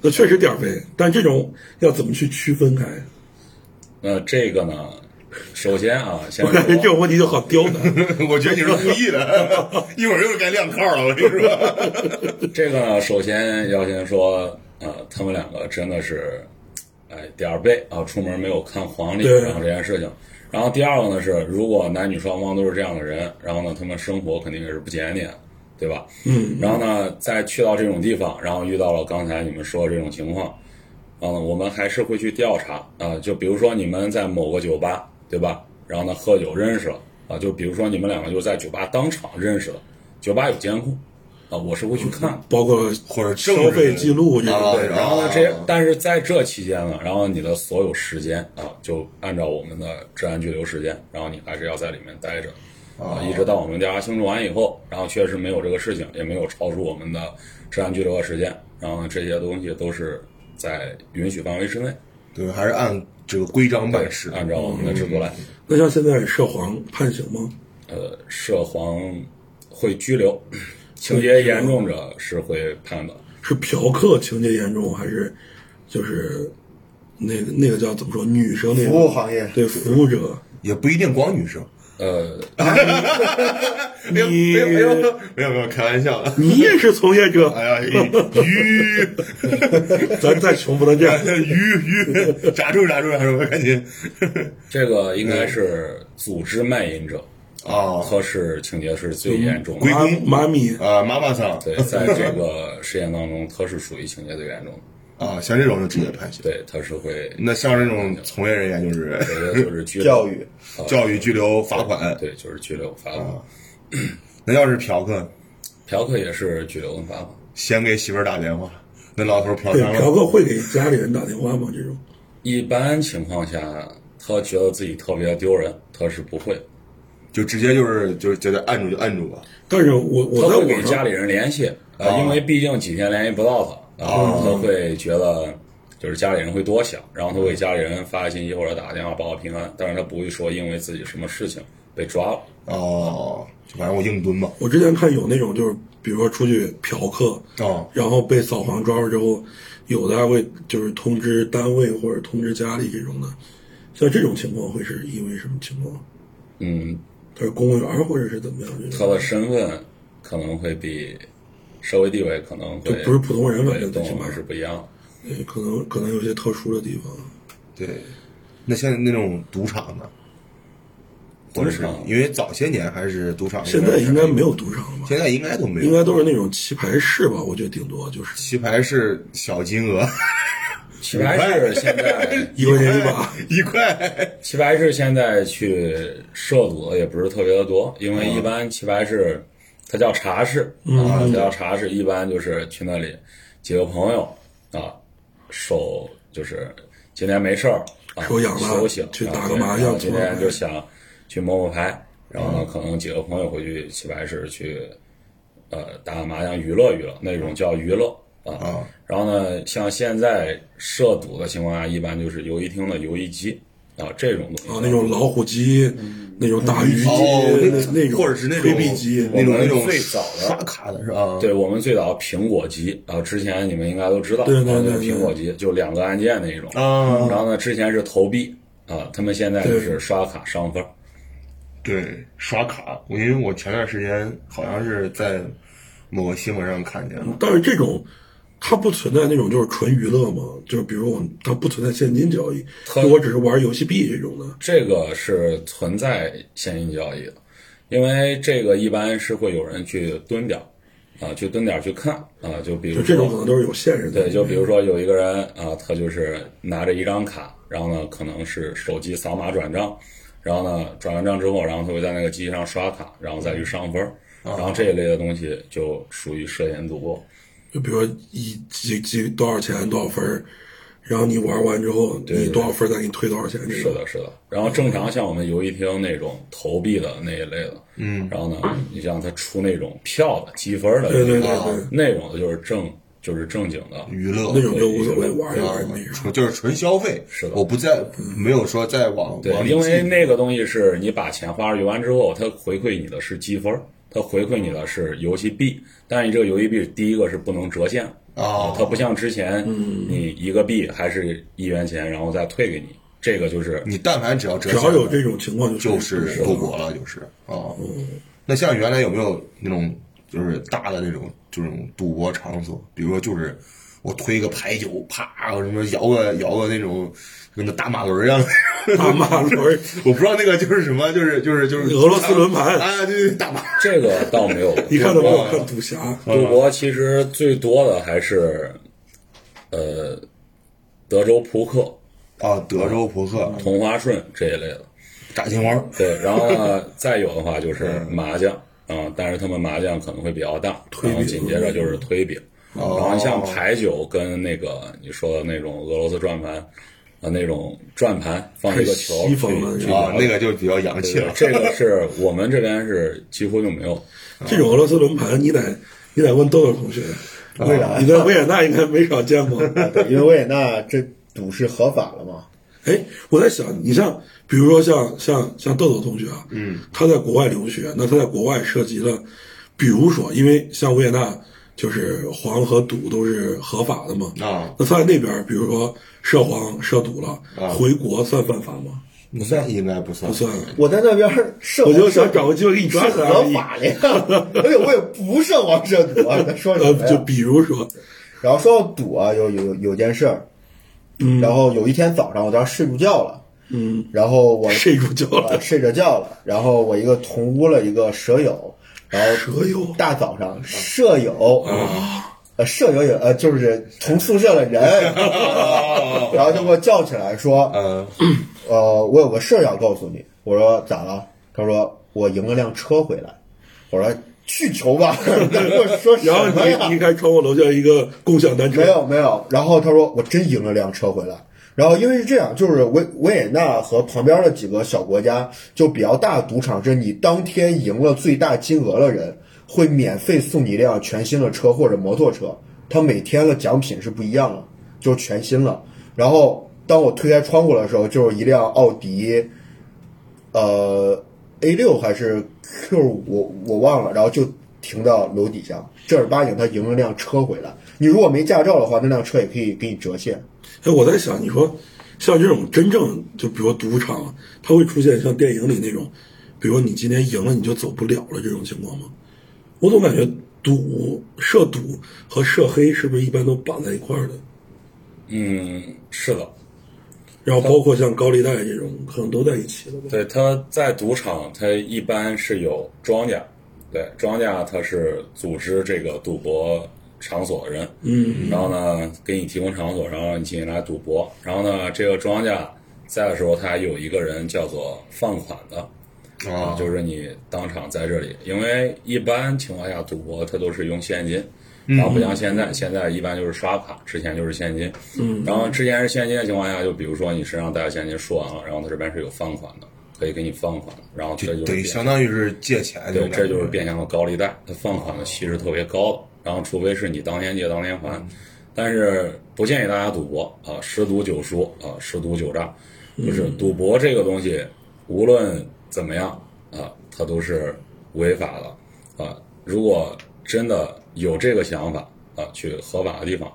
那确实点儿背，但这种要怎么去区分开？那 这个呢，首先啊，先我感觉这种问题就好刁难。我觉得你是故意的，一会儿又该亮号了，我跟你说。这个呢，首先要先说，呃，他们两个真的是，哎，点儿背啊，出门没有看黄历，然后这件事情。然后第二个呢是，如果男女双方都是这样的人，然后呢，他们生活肯定也是不检点，对吧？嗯，然后呢，再去到这种地方，然后遇到了刚才你们说的这种情况，嗯，我们还是会去调查啊、就比如说你们在某个酒吧，对吧？然后呢，喝酒认识了啊，就比如说你们两个就在酒吧当场认识了，酒吧有监控啊，我是会去看。包括或者消费记录这啊种，对，然后呢，这但是在这期间呢，然后你的所有时间啊，就按照我们的治安拘留时间，然后你还是要在里面待着啊，一直到我们调查清楚完以后，然后确实没有这个事情，也没有超出我们的治安拘留的时间，然后，这些东西都是在允许范围之内，对，还是按这个规章办事。按照我们的制度来。那像现在涉黄判刑吗？呃，涉黄会拘留，情节严重者是会判的。是嫖客情节严重，还是就是那个那个叫怎么说女生那个服务行业对服务者？也不一定光女生。呃，没有你没有没有没有没有，开玩笑。你也是从业者，哎呀，鱼 咱再穷不能这样。鱼鱼，扎住扎住扎住，赶紧。这个应该是组织卖淫者。啊他是情节是最严重的。妈归公妈咪，啊，妈妈桑对，在这个实验当中，他是属于情节最严重的。啊，像这种就直接判刑。对，他是会，那像这种从业人员就是，就是拘留 教育，教育、拘留、罚款。对，就是拘留罚款。那要是嫖客，嫖客也是拘留跟罚款。先给媳妇儿打电话，那老头嫖对，娼了，嫖客会给家里人打电话吗？这种一般情况下，他觉得自己特别丢人，他是不会，就直接就是就是觉得按住就按住吧。但是我我会给家里人联系啊、哦因为毕竟几天联系不到他，然后他会觉得就是家里人会多想，然后他会给家里人发信息或者打个电话报个平安，但是他不会说因为自己什么事情被抓了。哦，就反正我硬蹲吧。我之前看有那种就是比如说出去嫖客，哦，然后被扫黄抓住之后，有的还会就是通知单位或者通知家里这种的，像这种情况会是因为什么情况？嗯，他是公务员或者是怎么样？他的身份可能会比社会地位可能会就不是普通人反对正最起码是不一样的。对可能可能有些特殊的地方。对，那现在那种赌场呢？赌场因为早些年还是赌场，现在应该没有赌场了吧？现在应该都没有，应该都是那种棋牌室吧？我觉得顶多就是棋牌室小金额，棋牌室现在 一块钱一把。一块。棋牌室现在去涉赌的也不是特别的多，因为一般棋牌室它叫茶室啊，它叫茶室，一般就是去那里几个朋友啊，手就是今天没事儿啊，手痒了休息啊去打个麻将今天就想去摸摸牌，然后呢，可能几个朋友会去棋牌室去呃打个麻将娱乐娱乐，那种叫娱乐啊。啊然后呢，像现在涉赌的情况下，一般就是游戏厅的游戏机啊这种东西啊，那种老虎机，那种大鱼机，哦，那那种或者是那种那种那种最早的刷卡的是吧？对我们最早苹果机啊，之前你们应该都知道，对对对苹果机就两个按键那一种。啊，然后呢，之前是投币啊，他们现在就是刷卡上分。对，刷卡。我因为我前段时间好像是在某个新闻上看见了，但是这种它不存在那种就是纯娱乐嘛，就是比如我它不存在现金交易，它就我只是玩游戏币这种的。这个是存在现金交易的，因为这个一般是会有人去蹲点儿啊，去蹲点儿去看啊，就比如说就这种可能都是有限制的。对，就比如说有一个人啊，他就是拿着一张卡，然后呢，可能是手机扫码转账，然后呢，转完账之后，然后他会在那个机器上刷卡，然后再去上分儿，然后这一类的东西就属于涉嫌赌博。就比如说一几几多少钱多少分儿，然后你玩完之后你多少分再给你退多少钱。是的，是的。然后正常像我们游戏厅那种投币的那一类的，嗯，然后呢，你像他出那种票的积分的，对对对那种的就是正就是正经的娱乐那种就无所谓，玩一玩那种。就是纯消费。是的我不在没有说在网对往，里因为那个东西是你把钱花出去完之后，它回馈你的是积分儿，它回馈你的是游戏币，但是你这个游戏币第一个是不能折现啊它不像之前你一个币还是一元钱，然后再退给你，这个就是你但凡只要折只要有这种情况就就是是赌博了，就是啊。那像原来有没有那种就是大的那种这种赌博场所？比如说就是我推个牌九，啪，我什么摇个摇个那种跟那大马轮一样。大马轮儿，我不知道那个就是什么，就是就是就是俄罗斯轮盘啊，对对，大马。这个倒没有。你看都没有赌博看赌侠。赌博其实最多的还是，呃，德州扑克、啊，德州扑克、同花顺这一类的。炸金花，对，然后呢，再有的话就是麻将啊、但是他们麻将可能会比较大，推饼然后紧接着就是推饼，哦然后像牌九跟那个你说的那种俄罗斯转盘啊那种转盘放一个球啊，那个就比较洋气了。这个是我们这边是几乎就没有。这种俄罗斯轮盘，你得你得问豆豆同学，为啥你在 维也纳应该没少见过。因为维也纳这赌是合法了嘛。哎，我在想，你像比如说像像像豆豆同学啊，嗯，他在国外留学，那他在国外涉及了，比如说，因为像维也纳就是黄和赌都是合法的嘛，啊，那他在那边，比如说涉黄涉赌了，啊。回国算犯法吗？不算，应该不算，不算。我在那边涉我就想找个机会给你是抓起来。合法的呀，而且我也不涉黄涉赌啊。他说什呃么，呀？就比如说，然后说到赌啊，有有有件事儿，嗯。然后有一天早上我在那睡着觉了，嗯，然后我睡着觉了，啊睡着觉了，然后我一个同屋了一个舍友，然后舍友大早上舍友啊。呃，舍友也呃，就是同宿舍的人，然后就给我叫起来说，嗯，呃，我有个事儿要告诉你。我说咋了？他说我赢了辆车回来。我说去球吧，我说什然后？你你开窗户楼下一个共享单车，没有没有，然后他说我真赢了辆车回来。然后因为是这样，就是维维也纳和旁边的几个小国家就比较大的赌场，是你当天赢了最大金额的人会免费送你一辆全新的车或者摩托车，他每天的奖品是不一样的，就是全新了。然后当我推开窗户的时候，就是一辆奥迪，呃 A 六还是 Q 五，我忘了，然后就停到楼底下，正儿八经他赢了辆车回来。你如果没驾照的话，那辆车也可以给你折现。哎，我在想，你说像这种真正就比如说赌场，它会出现像电影里那种，比如说你今天赢了你就走不了了这种情况吗？我总感觉赌涉赌和涉黑是不是一般都绑在一块儿的？嗯，是的，然后包括像高利贷这种，可能都在一起了吧？对，他在赌场，他一般是有庄家，对，庄家他是组织这个赌博场所的人，嗯，然后呢，给你提供场所，然后让你进行来赌博，然后呢，这个庄家在的时候，他还有一个人叫做放款的，啊，就是你当场在这里，因为一般情况下赌博他都是用现金，然后不像现在，现在一般就是刷卡，之前就是现金，嗯，然后之前是现金的情况下，就比如说你身上带着现金输完了，然后他这边是有放款的，可以给你放款，然后这就是等于相当于是借钱对，这就是变相的高利贷，它放款的息是特别高的，然后除非是你当天借当天还，但是不建议大家赌博啊，十赌九输啊，十赌九诈，就是赌博这个东西，无论怎么样啊，它都是违法的啊。如果真的有这个想法啊，去合法的地方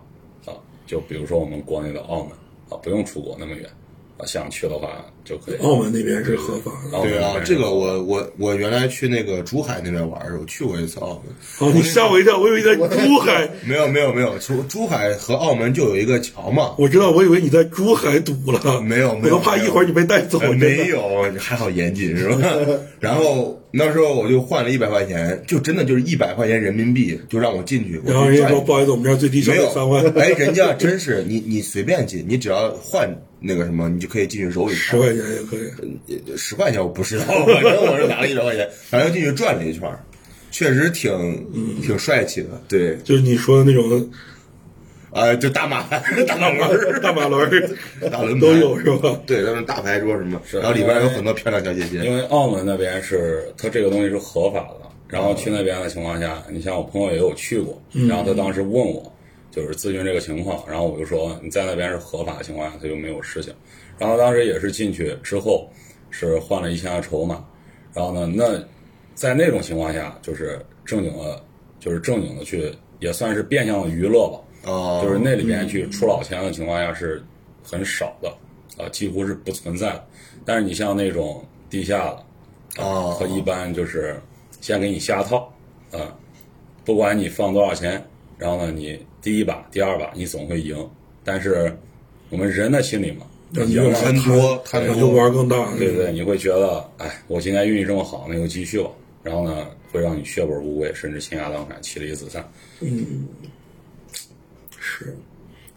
啊，就比如说我们国内的澳门啊，不用出国那么远啊，想去的话就可以。澳门那边是合法的。对啊这个我我我原来去那个珠海那边玩的时候去过一次澳门，哦，你吓我一跳，我以为你在珠海，没有没有没有，珠珠海和澳门就有一个桥嘛，我知道，我以为你在珠海堵了。没有没有我怕一会儿你被带走。没有，还好严谨是吧？然后那时候我就换了一百块钱，就真的就是一百块钱人民币，就让我进去。我然后人家说不好意思，我们这儿最低消没有费三万，哎，人家真是你你随便进，你只要换那个什么，你就可以进去揉一圈。十块钱也可以。十块钱我不知道，反正我是拿了一百块钱，反正进去转了一圈，确实挺挺帅气的。对，就是你说的那种啊，就大马 大马轮、大马轮儿大轮 都有是吧？对，他们大牌桌什么，然后里边有很多漂亮小姐姐。因为澳门那边是它这个东西是合法的，然后去那边的情况下，你像我朋友也有去过，然后他当时问我，就是咨询这个情况，然后我就说你在那边是合法的情况下，他就没有事情。然后当时也是进去之后是换了一千的筹码，然后呢，那在那种情况下，就是正经的，就是正经的去，也算是变相的娱乐吧。哦，就是那里边去出老千的情况下是很少的，啊，几乎是不存在的。但是你像那种地下的，哦它一般就是先给你下套，啊，不管你放多少钱，然后呢，你第一把、第二把你总会赢，但是我们人的心理嘛，赢了贪多贪多就多，玩更大。对对，你会觉得，哎，我今天运气这么好，那就继续吧。然后呢，会让你血本无归，甚至倾家荡产、妻离子散。嗯是，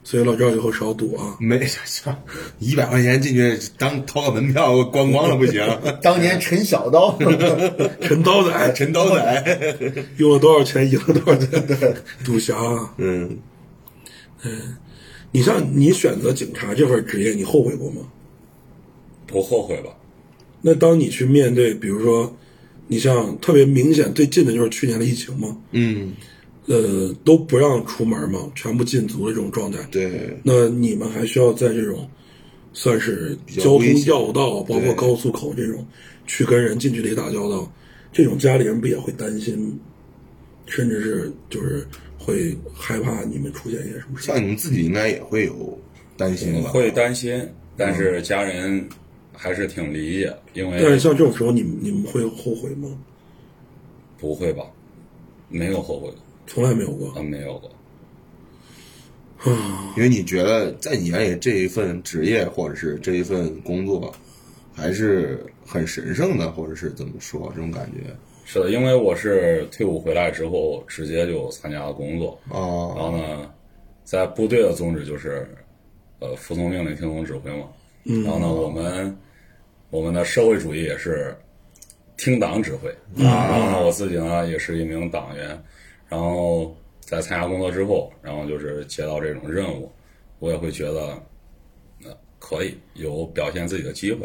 所以老赵以后少赌啊。没操，一百块钱进去当掏个门票观光了不行？当年陈小刀，陈刀仔陈刀仔，用了多少钱，赢了多少钱？赌侠嗯，嗯，你像你选择警察这份职业，你后悔过吗？不后悔吧？那当你去面对，比如说，你像特别明显最近的就是去年的疫情嘛，嗯，呃，都不让出门嘛，全部禁足的这种状态。对，那你们还需要在这种算是交通要道，包括高速口这种，去跟人近距离打交道，这种家里人不也会担心，甚至是就是会害怕你们出现一些什么事像你们自己应该也会有担心吧？会担心，但是家人还是挺理解，因为但是像这种时候，你们你们会后悔吗？不会吧？没有后悔过，从来没有过。啊，没有过。因为你觉得在你眼里这一份职业或者是这一份工作，还是很神圣的，或者是怎么说这种感觉？是的，因为我是退伍回来之后直接就参加了工作，然哦，后呢，在部队的宗旨就是，呃，服从命令，听从指挥嘛。然后呢，我们我们的社会主义也是听党指挥啊。然后呢，我自己呢也是一名党员，然后在参加工作之后，然后就是接到这种任务，我也会觉得，呃，可以有表现自己的机会，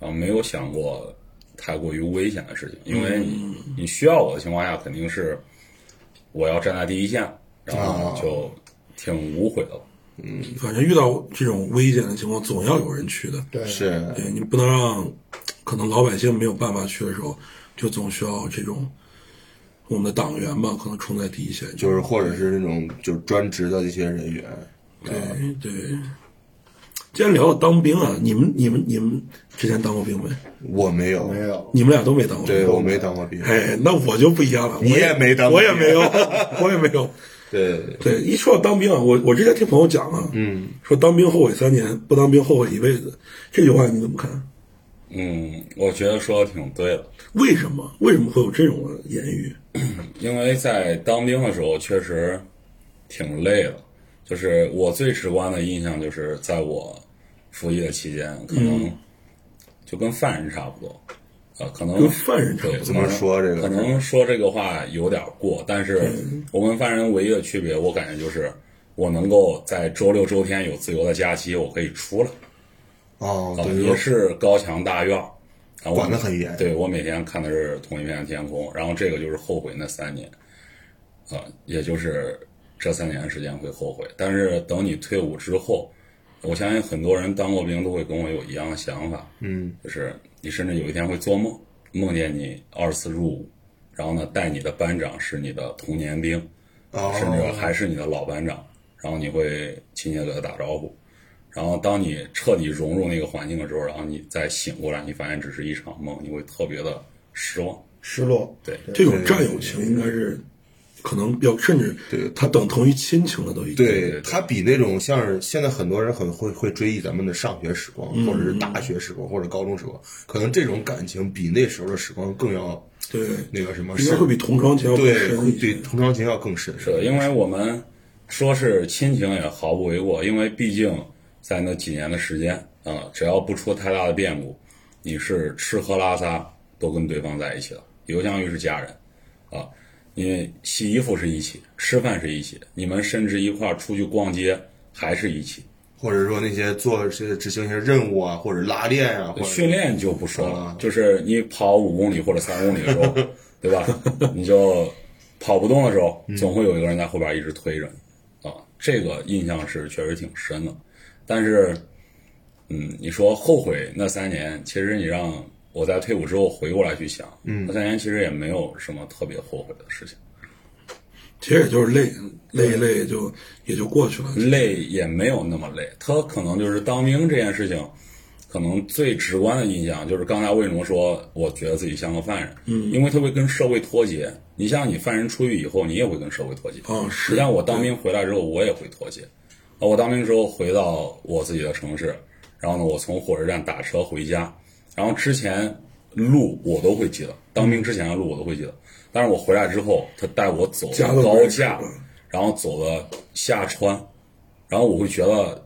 然后没有想过太过于危险的事情，因为你你需要我的情况下，肯定是我要站在第一线，然后就挺无悔的了。反正遇到这种危险的情况，总要有人去的。对，是对你不能让可能老百姓没有办法去的时候，就总需要这种我们的党员吧，可能冲在第一线。就是或者是那种就是专职的这些人员，对对。既然聊到当兵啊，你们你们你们之前当过兵没？我没有，没有，你们俩都没当过兵。对我没当过兵，哎，那我就不一样了。你我也没当过我也没有，我也没有。对对，一说到当兵啊，我我之前听朋友讲啊，嗯，说当兵后悔三年，不当兵后悔一辈子，这句话你怎么看？嗯，我觉得说的挺对的，为什么？为什么会有这种言语？因为在当兵的时候确实挺累的，就是我最直观的印象就是在我服役的期间，可能就跟犯人差不多，呃，可能跟犯人差不多对怎么说这个可能说这个话有点过，但是我跟犯人唯一的区别，我感觉就是我能够在周六周天有自由的假期，我可以出来。哦，也是高墙大院管得很严对我每天看的是同一片天空，然后这个就是后悔那三年，啊，也就是这三年时间会后悔。但是等你退伍之后，我相信很多人当过兵都会跟我有一样的想法，嗯，就是你甚至有一天会做梦，梦见你二次入伍，然后呢带你的班长是你的同年兵，哦甚至还是你的老班长，然后你会亲切地给他打招呼。然后当你彻底融入那个环境的时候，然后你再醒过来，你发现只是一场梦，你会特别的失望。失落。对，这种战友情应该是可能要甚至对它等同于亲情了，都已经。对它比那种像是现在很多人很会会追忆咱们的上学时光，或者是大学时光，或者高中时光，可能这种感情比那时候的时光更要对，那个什么应该会比同窗情要更对。对同窗情要更深。是的，因为我们说是亲情也毫不为过，因为毕竟在那几年的时间啊、只要不出太大的变故，你是吃喝拉撒都跟对方在一起了，尤相于是家人啊。因为洗衣服是一起，吃饭是一起，你们甚至一块儿出去逛街还是一起。或者说那些做些执行一些任务啊，或者拉练啊，或者训练就不说了啊，就是你跑五公里或者三公里的时候，对吧？你就跑不动的时候，总会有一个人在后边一直推着你，啊，这个印象是确实挺深的。但是，嗯，你说后悔那三年，其实你让我在退伍之后回过来去想，嗯，那三年其实也没有什么特别后悔的事情，其实也就是累，累一累也就也就过去了。累也没有那么累。他可能就是当兵这件事情，可能最直观的印象就是刚才为什么说我觉得自己像个犯人，嗯，因为他会跟社会脱节。你像你犯人出狱以后，你也会跟社会脱节。实际上我当兵回来之后，我也会脱节。啊，我当兵之后回到我自己的城市，然后呢，我从火车站打车回家，然后之前路我都会记得，当兵之前的路我都会记得。但是我回来之后，他带我走了高架，然后走的下川，然后我会觉得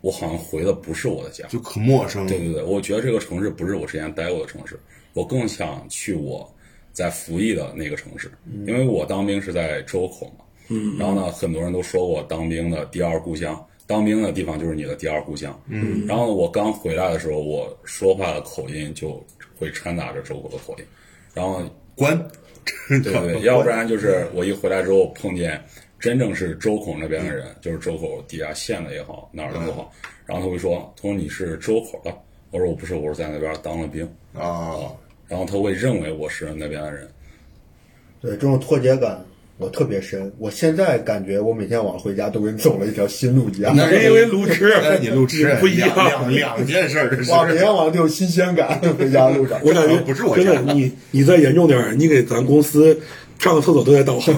我好像回的不是我的家。就可陌生。对对对，我觉得这个城市不是我之前待过的城市，我更想去我在服役的那个城市，因为我当兵是在周口嘛。嗯，然后呢，很多人都说过当兵的第二故乡，当兵的地方就是你的第二故乡。嗯，然后我刚回来的时候，我说话的口音就会掺杂着周口的口音，然后关，对对对，要不然就是我一回来之后碰见真正是周口那边的人，就是周口底下县的也好，哪儿的都好，然后他会说，他说你是周口的，我说我不是，我是在那边当了兵，啊，然后他会认为我是那边的人，对这种脱节感，我特别深。我现在感觉我每天晚上回家都跟走了一条新路一样。那是因为路痴，那你路痴不一样两两两件事儿，这是哇，每天晚上都有新鲜感，回家路上。我感觉不是我真的，你你再严重点儿，你给咱公司上个厕所都得导航。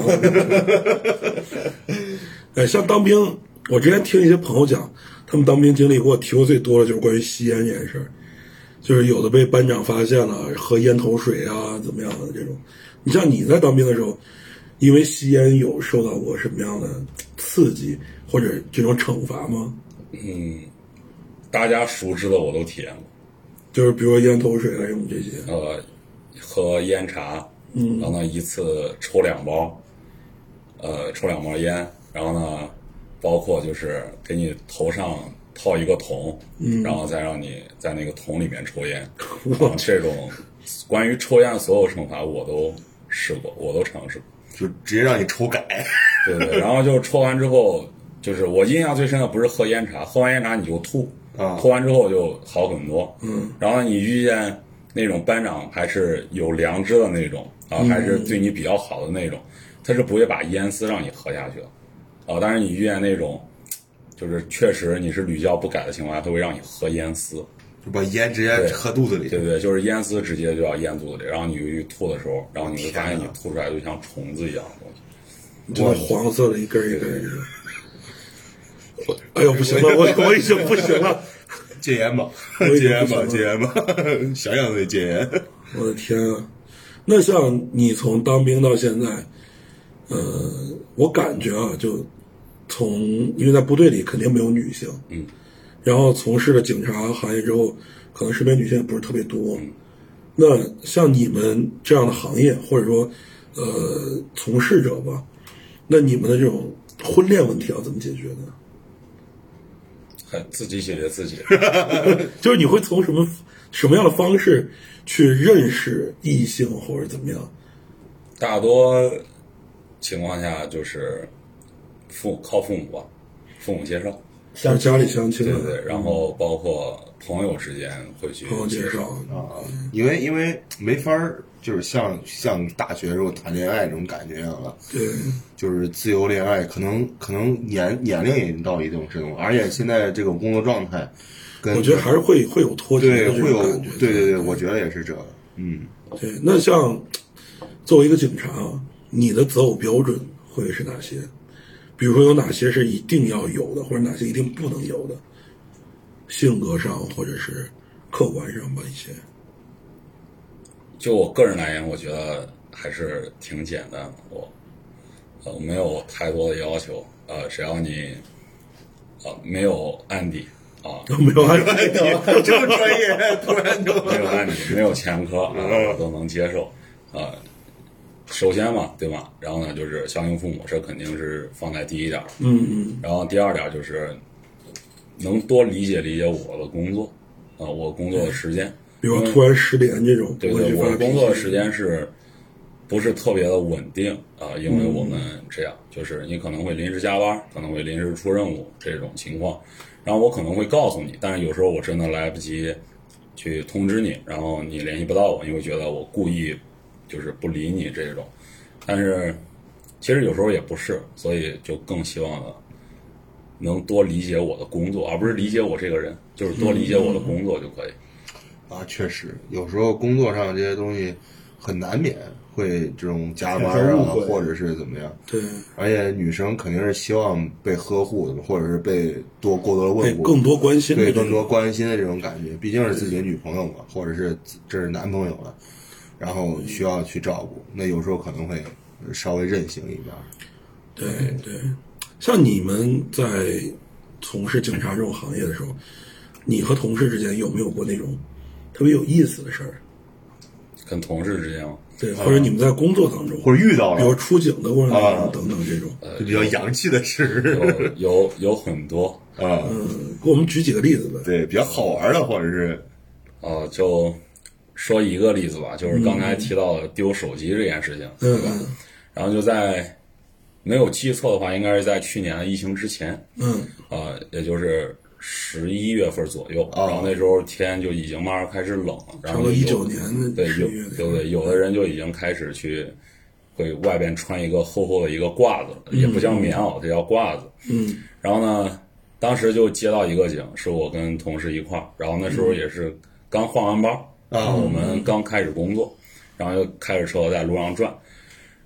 哎，像当兵，我之前听一些朋友讲，他们当兵经历给我提过最多的就是关于吸烟这件事儿，就是有的被班长发现了喝烟头水啊，怎么样的这种。你像你在当兵的时候，因为吸烟有受到过什么样的刺激或者这种惩罚吗？嗯大家熟知的我都体验过，就是比如说烟头水啊什么这些。呃，喝烟茶，嗯，然后呢一次抽两包，呃，抽两包烟，然后呢，包括就是给你头上套一个桶，嗯，然后再让你在那个桶里面抽烟，这种关于抽烟的所有惩罚我都试过，我都尝试过。就直接让你抽改。对对，然后就抽完之后，就是我印象最深的不是喝烟茶，喝完烟茶你就吐，啊吐完之后就好很多。嗯，然后你遇见那种班长还是有良知的那种啊，还是对你比较好的那种，他是不会把烟丝让你喝下去的。啊，但是你遇见那种，就是确实你是屡教不改的情况下，他会让你喝烟丝。就把烟直接喝肚子里。对对，就是烟丝直接就要咽肚子里，然后你一吐的时候，然后你会发现你吐出来就像虫子一样的东西。就是黄色的一根一根。哎呦，不行了，我我已经不行了，戒烟吧，我戒烟吧，戒烟吧，想想都得戒烟。我的天啊！那像你从当兵到现在，呃，我感觉啊，就从因为在部队里肯定没有女性，嗯，然后从事了警察行业之后，可能身边女性也不是特别多。那像你们这样的行业，或者说呃从事者吧，那你们的这种婚恋问题要怎么解决呢？还自己解决自己。就是你会从什么什么样的方式去认识异性，或者怎么样？大多情况下就是父靠父母吧，父母介绍，像家里相亲啊，对对对，然后包括朋友之间会去朋友介绍，啊，因为因为没法儿，就是像像大学时候谈恋爱这种感觉一样了，对，就是自由恋爱，可能可能年年龄也已经到一定程度，而且现在这个工作状态，跟我觉得还是会会有脱节对会有。对对对，我觉得也是这个，嗯，对。那像作为一个警察啊，你的择偶标准会是哪些？比如说有哪些是一定要有的，或者哪些一定不能有的？性格上或者是客观上吧，一些。就我个人来言，我觉得还是挺简单的。我呃没有太多的要求，呃，只要你呃没有案底啊，都没有案底 这么专业，突然就没有案底，没有前科啊，我都能接受啊。首先嘛，对吧？然后呢，就是孝敬父母，这肯定是放在第一点儿。嗯嗯，然后第二点就是能多理解理解我的工作啊，我工作的时间。比如突然失联这种，对对，我工作的时间是不是特别的稳定啊？因为我们这样，就是你可能会临时加班，可能会临时出任务这种情况，然后我可能会告诉你，但是有时候我真的来不及去通知你，然后你联系不到我，因为觉得我故意就是不理你这种，但是其实有时候也不是，所以就更希望呢能多理解我的工作，而不是理解我这个人，就是多理解我的工作就可以。啊，确实，有时候工作上这些东西很难免会这种加班啊，或者是怎么样。对，而且女生肯定是希望被呵护的，或者是被多过多的被问候，更多关心对更多关心的这种感觉。毕竟是自己的女朋友嘛，或者是这是男朋友了，然后需要去照顾，那有时候可能会稍微任性一点。对对，像你们在从事警察这种行业的时候，你和同事之间有没有过那种特别有意思的事儿？跟同事之间吗，对，或者你们在工作当中，或者遇到比如出警的过程当中啊。等等这种，就比较洋气的事。有有有很多，啊，嗯，给我们举几个例子呗。对，比较好玩的，或者是。啊，就说一个例子吧，就是刚才提到的丢手机这件事情，嗯。对吧？然后就在没有记错的话，应该是在去年的疫情之前，嗯。啊，也就是十一月份左右，啊然后那时候天就已经慢慢开始冷了，然后有19年的对有11月对对，有的人就已经开始去会外边穿一个厚厚的一个褂子，也不叫棉袄，这叫褂子，嗯。然后呢，当时就接到一个警，是我跟同事一块儿，然后那时候也是刚换完班，然后我们刚开始工作，然后又开着车在路上转，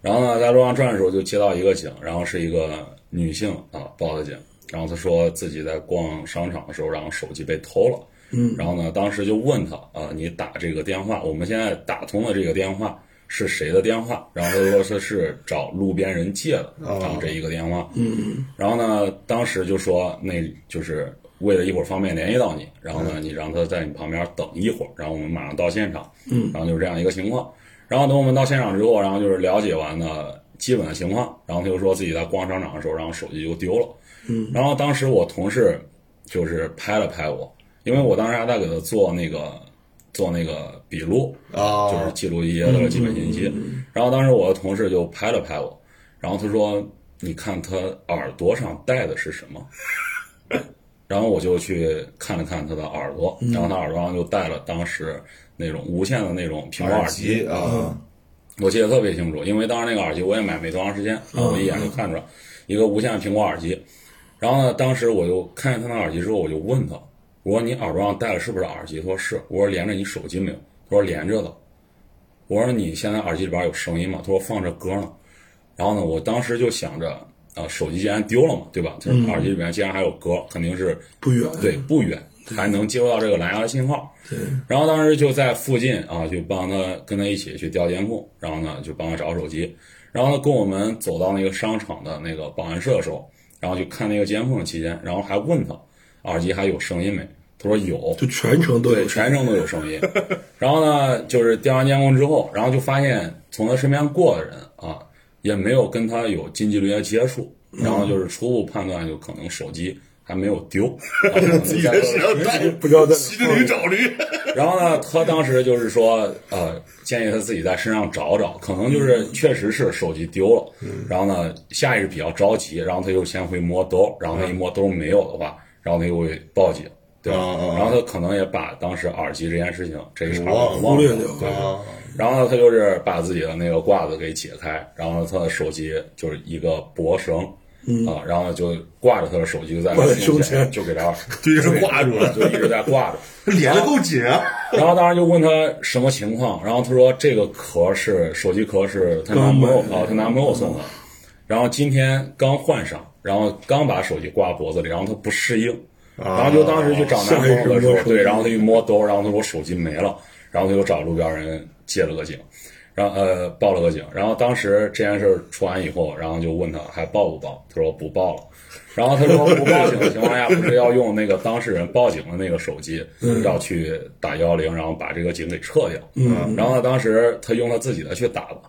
然后呢，在路上转的时候就接到一个警，然后是一个女性啊报的警，然后她说自己在逛商场的时候，然后手机被偷了，嗯。然后呢，当时就问她啊，你打这个电话，我们现在打通的这个电话是谁的电话？然后她说她是找路边人借的，然后这一个电话，嗯。然后呢，当时就说那就是为了一会儿方便联系到你，然后呢，你让他在你旁边等一会儿，然后我们马上到现场，嗯，然后就是这样一个情况。然后等我们到现场之后，然后就是了解完了基本的情况，然后他就说自己在逛商场的时候，然后手机就丢了，嗯，然后当时我同事就是拍了拍我，因为我当时还在给他做那个做那个笔录，啊。就是记录一些的基本信息。然后当时我的同事就拍了拍我，然后他说：“你看他耳朵上戴的是什么？” 然后我就去看了看他的耳朵，然后他耳朵上就戴了当时那种无线的那种苹果耳机啊，我记得特别清楚，因为当时那个耳机我也买没多长时间，然后我一眼就看出来一个无线的苹果耳机。然后呢，当时我就看见他那耳机之后，我就问他，我说你耳朵上戴的是不是耳机？他说是。我说连着你手机没有？他说连着的。我说你现在耳机里边有声音吗？他说放着歌呢。然后呢，我当时就想着，啊，手机既然丢了嘛，对吧？就是耳机里面既然还有歌，肯定是不远对，不远，还能接收到这个蓝牙的信号。对，然后当时就在附近啊，就帮他跟他一起去调监控，然后呢就帮他找手机，然后呢跟我们走到那个商场的那个保安室的时候，然后就看那个监控的期间，然后还问他耳机还有声音没？他说有，就全程都有，全程都有声音。然后呢，就是调完监控之后，然后就发现从他身边过的人啊，也没有跟他有近距离的接触，然后就是初步判断，就可能手机还没有丢，然后可能在他的不知道在骑着驴找驴，然后呢，他当时就是说，呃，建议他自己在身上找找，可能就是确实是手机丢了。然后呢，下意识比较着急，然后他又先会摸兜，然后他一摸兜没有的话，然后他又会报警，对然后他可能也把当时耳机这件事情这一茬忘了忘了忽略掉，对。啊然后呢，他就是把自己的那个褂子给解开，然后，他的手机就是一个脖绳。啊，然后，就挂着他的手机就在挂在胸胸前就给他 就一直挂住了就一直在挂着。连的够紧啊！然后当时就问他什么情况，然后他说这个壳是手机壳是他男朋友啊，她男朋友送的，然后今天刚换上，然后刚把手机挂脖子里，然后他不适应，然后就当时去找男朋友的时候，对，然后他一摸兜，然后他说我手机没了，然后他就找路边人借了个警，然后呃报了个警，然后当时这件事儿出完以后，然后就问他还报不报，他说不报了。然后他说不报警的情况下，不是要用那个当事人报警的那个手机，要去打幺幺零，然后把这个警给撤掉。嗯，然后呢，当时他用他自己的去打了，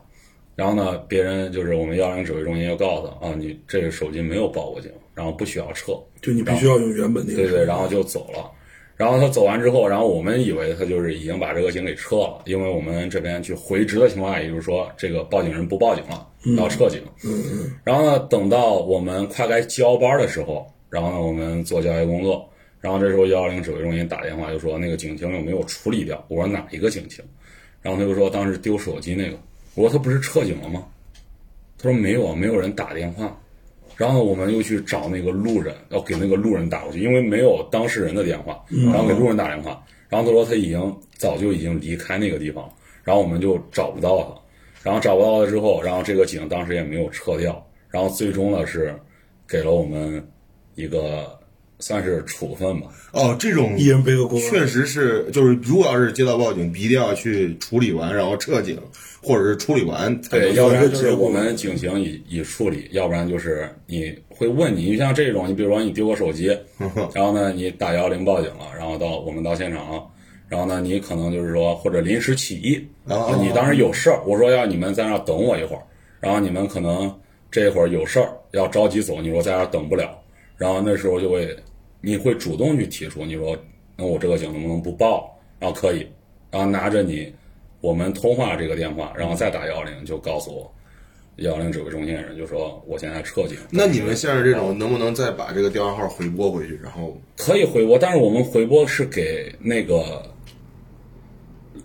然后呢，别人就是我们幺幺零指挥中心就告诉他啊，你这个手机没有报过警，然后不需要撤。就你必须要用原本那个。对对，然后就走了。然后他走完之后，然后我们以为他就是已经把这个警给撤了，因为我们这边去回执的情况下，也就是说这个报警人不报警了，要撤警。然后呢，等到我们快该交班的时候，然后呢，我们做交接工作，然后这时候幺幺零指挥中心打电话就说那个警情有没有处理掉？我说哪一个警情？然后他就说当时丢手机那个。我说他不是撤警了吗？他说没有啊，没有人打电话。然后我们又去找那个路人，要给那个路人打过去，因为没有当事人的电话，然后给路人打电话。然后他说他已经早就已经离开那个地方，然后我们就找不到他。然后找不到他之后，然后这个警当时也没有撤掉，然后最终呢是给了我们一个算是处分吧。哦，这种一人背个锅确实是，就是如果要是接到报警，一定要去处理完，然后撤警，或者是处理完对，要不然就是我们警情已已处理，要不然就是你会问你，你像这种，你比如说你丢个手机，然后呢你打幺幺零报警了，然后到我们到现场了，然后呢你可能就是说或者临时起意，哦啊你当时有事儿，我说要你们在那儿等我一会儿，然后你们可能这会儿有事儿要着急走，你说在那儿等不了，然后那时候就会你会主动去提出，你说那我这个警能不能不报？然后可以，然后拿着你我们通话这个电话，然后再打幺幺零，就告诉我幺幺零指挥中心的人就说我现在撤警。那你们现在这种，能不能再把这个电话号回拨回去？然后可以回拨，但是我们回拨是给那个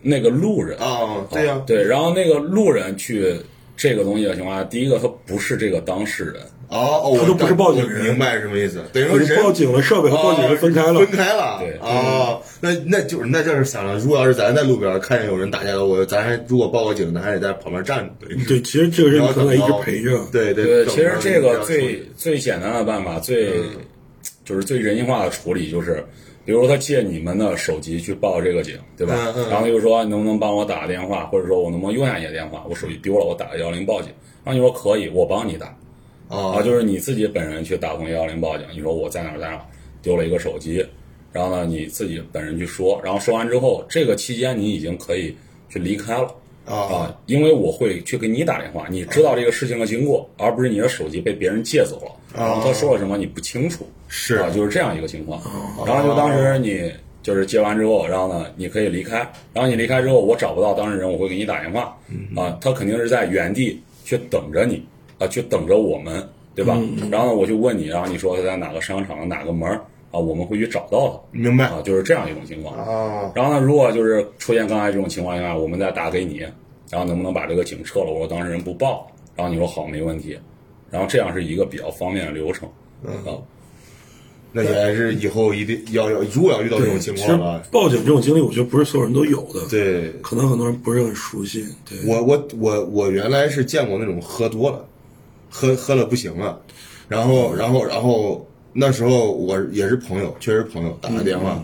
那个路人啊，对呀、对，然后那个路人去这个东西的情况下，第一个他不是这个当事人，哦哦，我他都不是报警人明白是什么意思？等于说是报警了，设备和报警人分开了分。开了。对哦，那那就是那就是想了，如果要是咱在路边看见有人打架了，我咱还如果报个警，咱还得在旁边站着。对对，其实这个人你可能得一直陪着。对对对，其实这个最最简单的办法，最就是最人性化的处理，就是比如说他借你们的手机去报这个警，对吧？嗯嗯然后他就说你能不能帮我打个电话，或者说我能不能用下你的电话，我手机丢了，我打个幺零报警。然后你说可以，我帮你打。啊啊，就是你自己本人去打通幺幺零报警，你说我在哪儿在哪儿，丢了一个手机，然后呢你自己本人去说，然后说完之后，这个期间你已经可以去离开了。啊。啊，因为我会去给你打电话，你知道这个事情的经过，而不是你的手机被别人借走了，然后他说了什么你不清楚，是。啊，就是这样一个情况。然后就当时你就是接完之后，然后呢，你可以离开，然后你离开之后，我找不到当事人，我会给你打电话，啊，他肯定是在原地去等着你，啊，去等着我们，对吧？然后呢，我就问你，然后你说他在哪个商场哪个门儿啊，我们会去找到他。明白啊，就是这样一种情况。啊，然后呢，如果就是出现刚才这种情况下，我们再打给你，然后能不能把这个警撤了？我说当事人不报，然后你说好，没问题。然后这样是一个比较方便的流程。啊，那也还是以后一定要要，如果要遇到这种情况吧，报警这种经历，我觉得不是所有人都有的。，对可能很多人不是很熟悉。对，我我我我原来是见过那种喝多了，喝喝了不行了，然后然后然后那时候我也是朋友，确实朋友打个电话。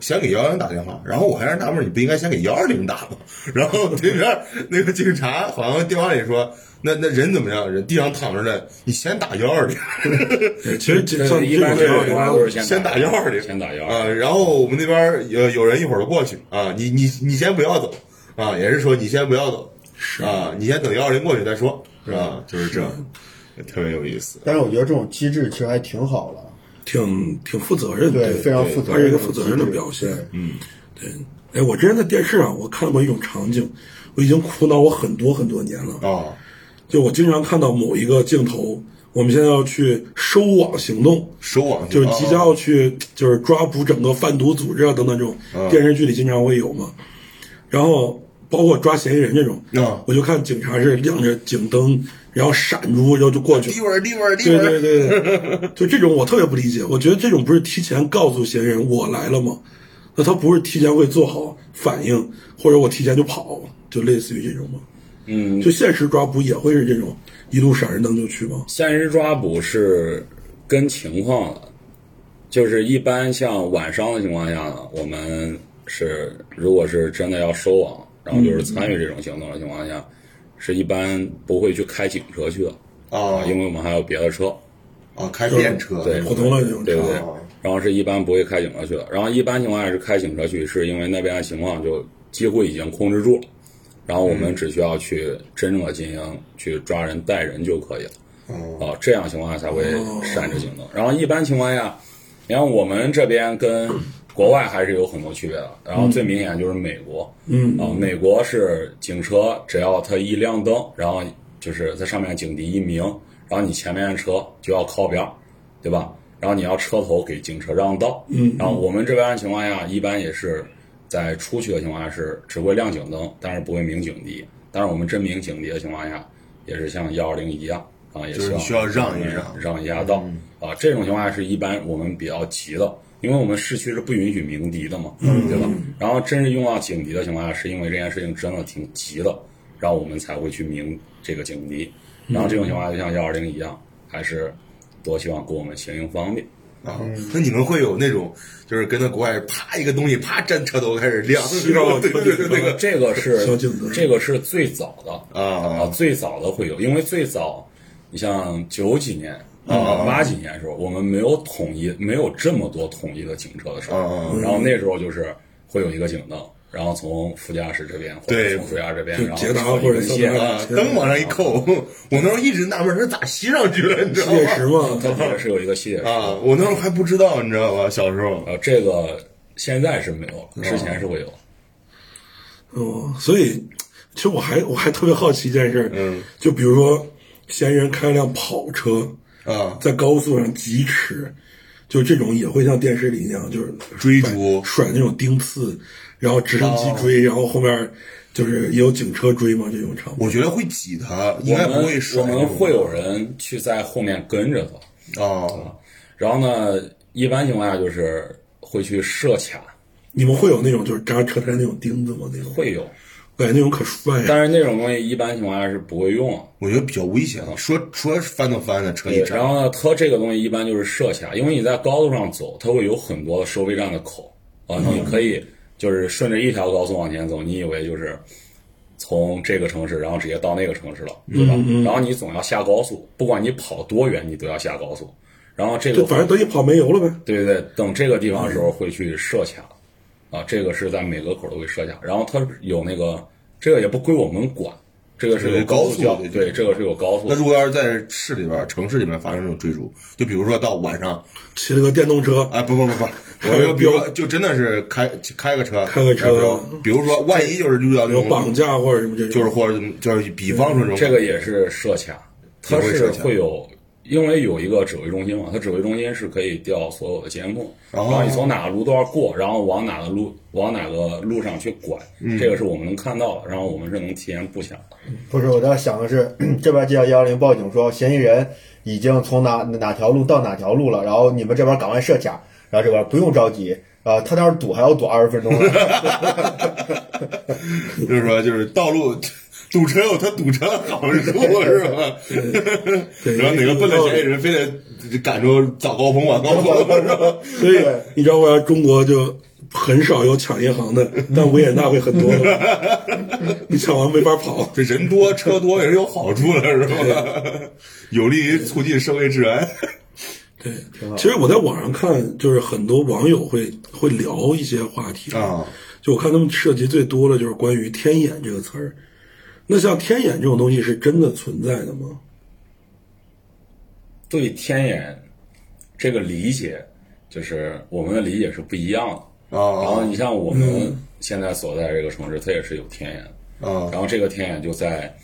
先给幺幺零打电话，然后我还是纳闷，你不应该先给幺二零打吗？然后对面那个警察好像电话里说，那那人怎么样？人地上躺着呢，你先打幺二零。对 其实这一般情都是先打幺二零，先打幺啊。然后我们那边有有人一会儿就过去啊，你你你先不要走啊，也是说你先不要走啊，你先等幺二零过去再说，是吧？就是这样，特别有意思。但是我觉得这种机制其实还挺好了，挺挺负责任的，对，非常负责它是任，一个负责任的表现。嗯，对。哎，我之前在电视上我看过一种场景，我已经苦恼我很多很多年了。啊就我经常看到某一个镜头，我们现在要去收网行动，收网就是即将要去就是抓捕整个贩毒组织啊等等这种电视剧里经常会有嘛。然后包括抓嫌疑人这种，啊我就看警察是亮着警灯，然后闪住，然后就过去了地。味儿地味儿地对对对，对 就这种我特别不理解。我觉得这种不是提前告诉嫌疑人我来了吗？那他不是提前会做好反应，或者我提前就跑，就类似于这种吗？嗯，就现实抓捕也会是这种一路闪着灯就去吗？现实抓捕是跟情况的，就是一般像晚上的情况下呢，我们是如果是真的要收网，然后就是参与这种行动的情况下，是一般不会去开警车去的啊因为我们还有别的车，啊，开电车对普通的那种对对然后是一般不会开警车去的。然后一般情况下是开警车去，是因为那边的情况就几乎已经控制住了，然后我们只需要去真正的进行去抓人带人就可以了。啊，这样情况下才会闪着警灯。然后一般情况下，你看我们这边跟国外还是有很多区别的。然后最明显就是美国，嗯啊，美国是警车只要它一亮灯，然后就是在上面警笛一鸣，然后你前面的车就要靠边儿，对吧？然后你要车头给警车让道，嗯，然后我们这边的情况下，一般也是在出去的情况下是只会亮警灯，但是不会鸣警笛。但是我们真鸣警笛的情况下，也是像幺二零一样啊，也就是你需要让一让让一下道、啊。这种情况下是一般我们比较急的，因为我们市区是不允许鸣笛的嘛，对吧？然后真是用到警笛的情况下，是因为这件事情真的挺急的，然后我们才会去鸣这个警笛。然后这种情况下就像幺二零一样，还是多希望给我们行营方便。啊，那你们会有那种，就是跟着国外啪一个东西啪站车头开始亮，对对对对，那个这个是这个是最早的啊啊，最早的会有，因为最早你像九几年啊八几年的时候，我们没有统一，没有这么多统一的警车的时候，啊然后那时候就是会有一个警灯，然后从副驾驶这边或对者从副驾驶这边，然后或者根线桑塔纳啊，灯往上一扣，我那时候一直纳闷，这咋吸上去了？你知道吸铁石吗？嘛，它底下是有一个吸铁石啊，我那时候还不知道，你知道吧？小时候呃，这个现在是没有了，之前是会有。哦，所以其实我还我还特别好奇一件事，嗯，就比如说嫌疑人开辆跑车啊在高速上疾驰，就这种也会像电视里那样，就是追逐甩那种钉刺，然后直升机哦追，然后后面就是也有警车追嘛，这种场面。我觉得会挤他，应该我们不会甩我们会有人去在后面跟着他，啊然后呢，一般情况下就是会去设卡，你们会有那种就是扎车胎那种钉子吗？那种会有，感觉那种可帅呀。但是那种东西一般情况下是不会用。我觉得比较危险。说说翻都翻的，车一然后呢，它这个东西一般就是设卡，因为你在高速上走，它会有很多收费站的口啊，你可以就是顺着一条高速往前走，你以为就是从这个城市，然后直接到那个城市了，对吧？然后你总要下高速，不管你跑多远，你都要下高速。然后这个就反正等你跑没油了呗。对对对，等这个地方的时候会去设卡，啊，这个是在每个口都会设卡，然后它有那个这个也不归我们管，这个是有有高速教，对对，这个是有高速那。如果要是在市里边、城市里面发生这种追逐，就比如说到晚上，骑了个电动车，哎，不不不不，我就比如说，就真的是开开个车，开个车哎比如说，万一就是遇到那种绑架或者什么，就是或者就是比方说这种这个也是设卡，它是会有，因为有一个指挥中心嘛，它指挥中心是可以调所有的监控，哦然后你从哪个路段过，然后往哪个路往哪个路上去拐，嗯这个是我们能看到的，然后我们是能提前布想的。不是，我在想的是，这边接到幺幺零报警说嫌疑人已经从哪哪条路到哪条路了，然后你们这边赶快设卡，然后这边不用着急，啊、他那儿堵还要堵二十分钟呢。就是说就是道路堵车有他堵车的好处是吧？对然后哪个笨的嫌疑人非得赶着早高峰晚高峰是吧？所以你知道为啥中国就很少有抢银行的，但维也纳会很多。你抢完没法跑。这人多车多也是有好处的，是吧？有利于促进社会治安。对，其实我在网上看，就是很多网友会会聊一些话题啊。就我看他们涉及最多的就是关于“天眼”这个词儿。那像天眼这种东西是真的存在的吗？对天眼这个理解，就是我们的理解是不一样的。啊然后你像我们现在所在这个城市，它也是有天眼的。啊然后这个天眼就在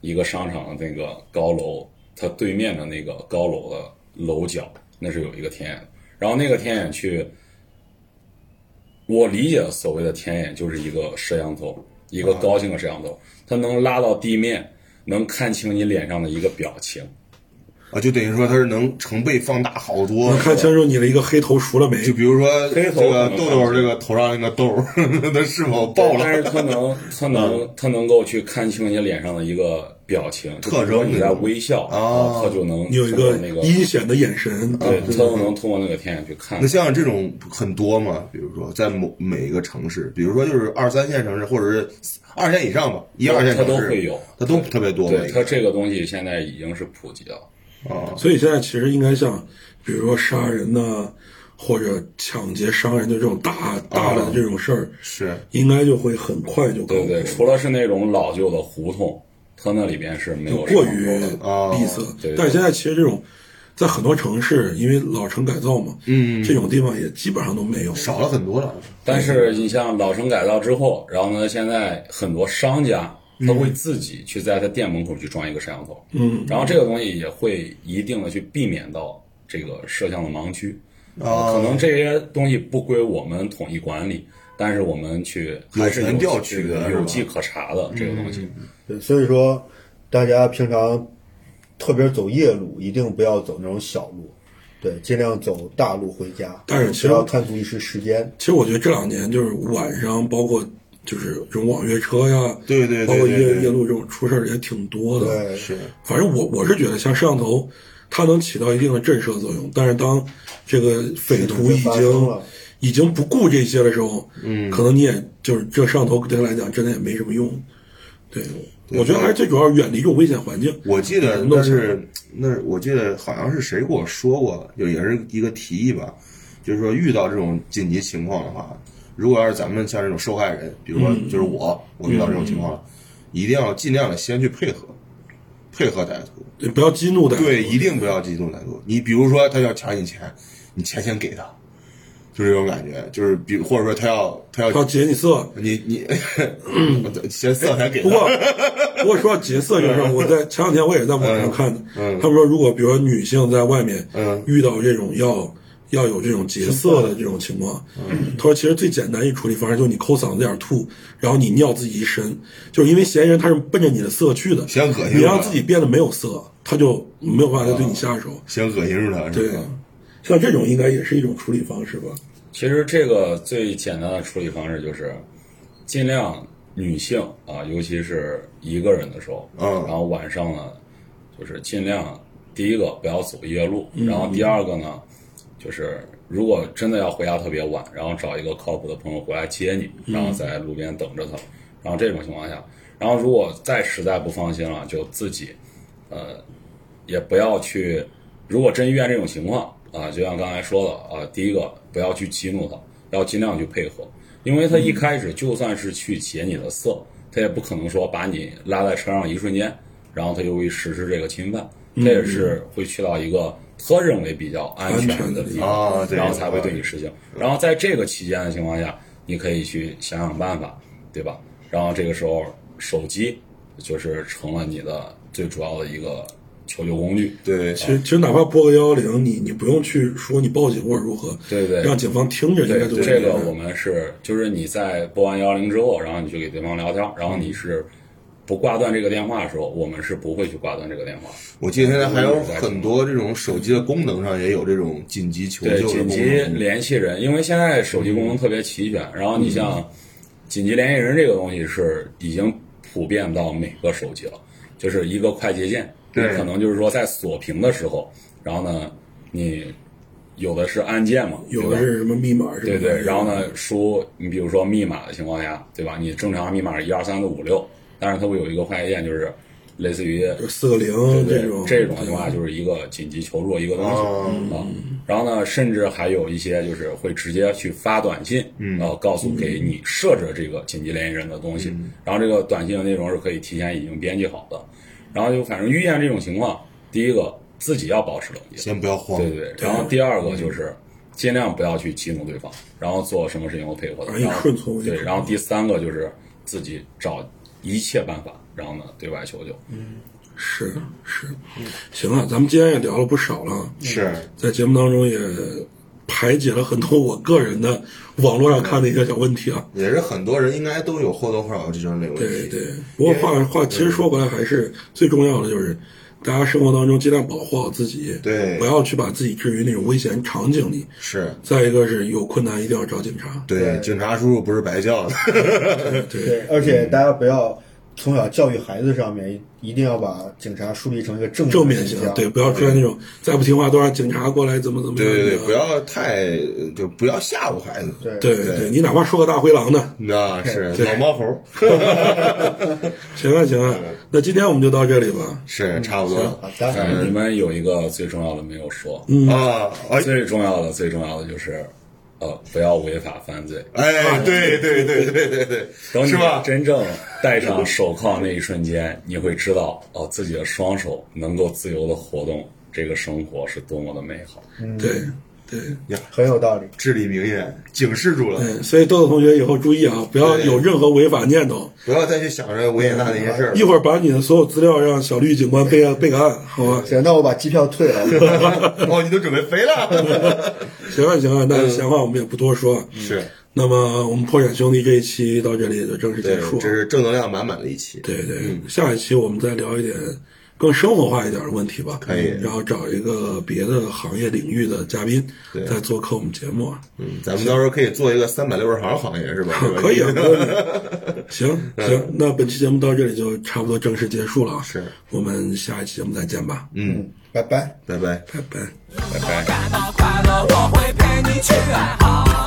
一个商场的那个高楼，它对面的那个高楼的楼角，那是有一个天眼。然后那个天眼去，我理解所谓的天眼就是一个摄像头，一个高清的摄像头，它能拉到地面，能看清你脸上的一个表情。啊，就等于说它是能成倍放大好多能。看清楚你的一个黑头熟了没？就比如说这黑头个豆可能看不豆这个头上那个痘，它是否爆了但是了？它能，它能，它能够去看清你脸上的一个表情，特征你在微笑，啊它就能你有一个那个，阴险的眼神。对，它都能通过那个天眼去看那。像这种很多嘛，比如说在某每一个城市，比如说就是二三线城市或者是二线以上吧，一二线它城市都会有，它都特别多。对它这个东西现在已经是普及了。啊，所以现在其实应该像，比如说杀人呐、或者抢劫、伤人的这种大大的这种事儿，是。应该就会很快就对对，搞除了是那种老旧的胡同，它那里边是没有过于闭塞。但是现在其实这种，在很多城市，因为老城改造嘛，嗯。这种地方也基本上都没有。少了很多了。但是你像老城改造之后，然后呢，现在很多商家他会自己去在他店门口去装一个摄像头，嗯，然后这个东西也会一定的去避免到这个摄像的盲区。啊可能这些东西不归我们统一管理，但是我们去还是有有权调取的有迹可查的这个东西。对，所以说大家平常特别走夜路，一定不要走那种小路，对，尽量走大路回家，但是其实不要贪图一时时间。其实我觉得这两年就是晚上，包括就是这种网约车呀，对对对包括夜对对夜路这种出事儿也挺多的。对，是反正我我是觉得，像摄像头，它能起到一定的震慑作用，但是当这个匪徒已经已经不顾这些的时候，嗯，可能你也就是这摄像头对他来讲真的也没什么用。对，我觉得还是最主要远离这种危险环境。我记得那是那我记得好像是谁跟我说过，就也是一个提议吧，就是说遇到这种紧急情况的话，如果要是咱们像这种受害人，比如说嗯就是我，我遇到这种情况了，一定要尽量的先去配合，配合歹徒，对，不要激怒歹徒。对，一定不要激怒歹徒。你比如说他要抢你钱，你钱先给他，就是这种感觉，就是比或者说他要他要要劫你色。你你 先色才给他。不过，不过说到劫色这个事儿，我在前两天我也在网上看的，嗯他们说如果比如说女性在外面，嗯遇到这种要要有这种劫色的这种情况，嗯他说其实最简单一处理方式就是你抠嗓子眼儿吐，然后你尿自己一身，就是因为嫌疑人他是奔着你的色去的，先恶心你让自己变得没有色，他就没有办法再对你下手。先恶心住他，对。吧？，像这种应该也是一种处理方式吧。其实这个最简单的处理方式就是，尽量女性啊，尤其是一个人的时候，嗯然后晚上呢，就是尽量第一个不要走夜路，然后第二个呢，就是如果真的要回家特别晚，然后找一个靠谱的朋友回来接你，然后在路边等着他，然后这种情况下，然后如果再实在不放心了，就自己，呃，也不要去，如果真遇见这种情况，啊，就像刚才说的啊，第一个不要去激怒他，要尽量去配合，因为他一开始就算是去解你的色，他也不可能说把你拉在车上一瞬间，然后他就会实施这个侵犯，他也是会去到一个他认为比较安全的地方，然后才会对你实行。然后在这个期间的情况下，你可以去想想办法，对吧？然后这个时候手机就是成了你的最主要的一个求救工具。对，其实其实哪怕拨个幺幺零，你你不用去说你报警或者如何，对对让警方听着应对该都，是这个我们是，就是你在拨完幺幺零之后，然后你去给对方聊天，然后你是不挂断这个电话的时候，我们是不会去挂断这个电话。我记得现在还有很多这种手机的功能上也有这种紧急求救紧急。联系人，因为现在手机功能特别齐全，然后你像紧急联系人这个东西是已经普遍到每个手机了，就是一个快捷键，对可能就是说在锁屏的时候，然后呢，你有的是按键嘛，有的是什么密码对对，然后呢，输你比如说密码的情况下，对吧？你正常密码是一二三四五六，但是它会有一个快捷键，就是类似于就四个零对这种。这种的话，就是一个紧急求助一个东西。哦。啊。然后呢，甚至还有一些就是会直接去发短信，嗯。然后告诉给你设置这个紧急联系人的东西，嗯。然后这个短信的内容是可以提前已经编辑好的。然后就反正遇见这种情况，第一个自己要保持冷静，先不要慌，对对，然后第二个就是尽量不要去激怒对方，然后做什么事情都配合他，反应然后顺从对，然后第三个就是自己找一切办法，然后呢对外求救。嗯是是，行了，咱们今天也聊了不少了，是在节目当中也排解了很多我个人的网络上看的一些小问题啊。也是很多人应该都有或多或少有这种类问题。对对，不过话话其实说回来，还是最重要的就是，大家生活当中尽量保护好自己，对不要去把自己置于那种危险场景里。是，再一个是有困难一定要找警察。对，警察叔叔不是白叫的。对，而且大家不要从小教育孩子上面，一定要把警察树立成一个正正面，形象。对，不要出现那种再不听话都让警察过来怎么怎么样。对对对，不要太就不要吓唬孩子。对对对，你哪怕说个大灰狼呢，那是老猫猴，行啊行啊，那今天我们就到这里吧。是差不多。好的，嗯，你们有一个最重要的没有说，啊。哎。最重要的最重要的就是，呃，不要违法犯罪。哎，对对对对对对，等你是吧？真正戴上手铐那一瞬间，你会知道，哦，自己的双手能够自由的活动，这个生活是多么的美好。对对很有道理。至理名言，警示住了，对，所以豆豆同学以后注意啊，不要有任何违法念头。不要再去想着维也纳那些事儿一会儿把你的所有资料让小绿警官备案备个案，好吧？行，那我把机票退了。哦，你都准备飞了？行啊行啊，那闲话我们也不多说。是，那么我们破产兄弟这一期到这里也就正式结束，。这是正能量满满的一期。对对，下一期我们再聊一点更生活化一点的问题吧。可以然后找一个别的行业领域的嘉宾对再做客我们节目啊。嗯，咱们到时候可以做一个三百六十行行业是吧？可以。行行，那本期节目到这里就差不多正式结束了啊。是，我们下一期节目再见吧，嗯，拜拜。拜拜。拜拜。拜拜。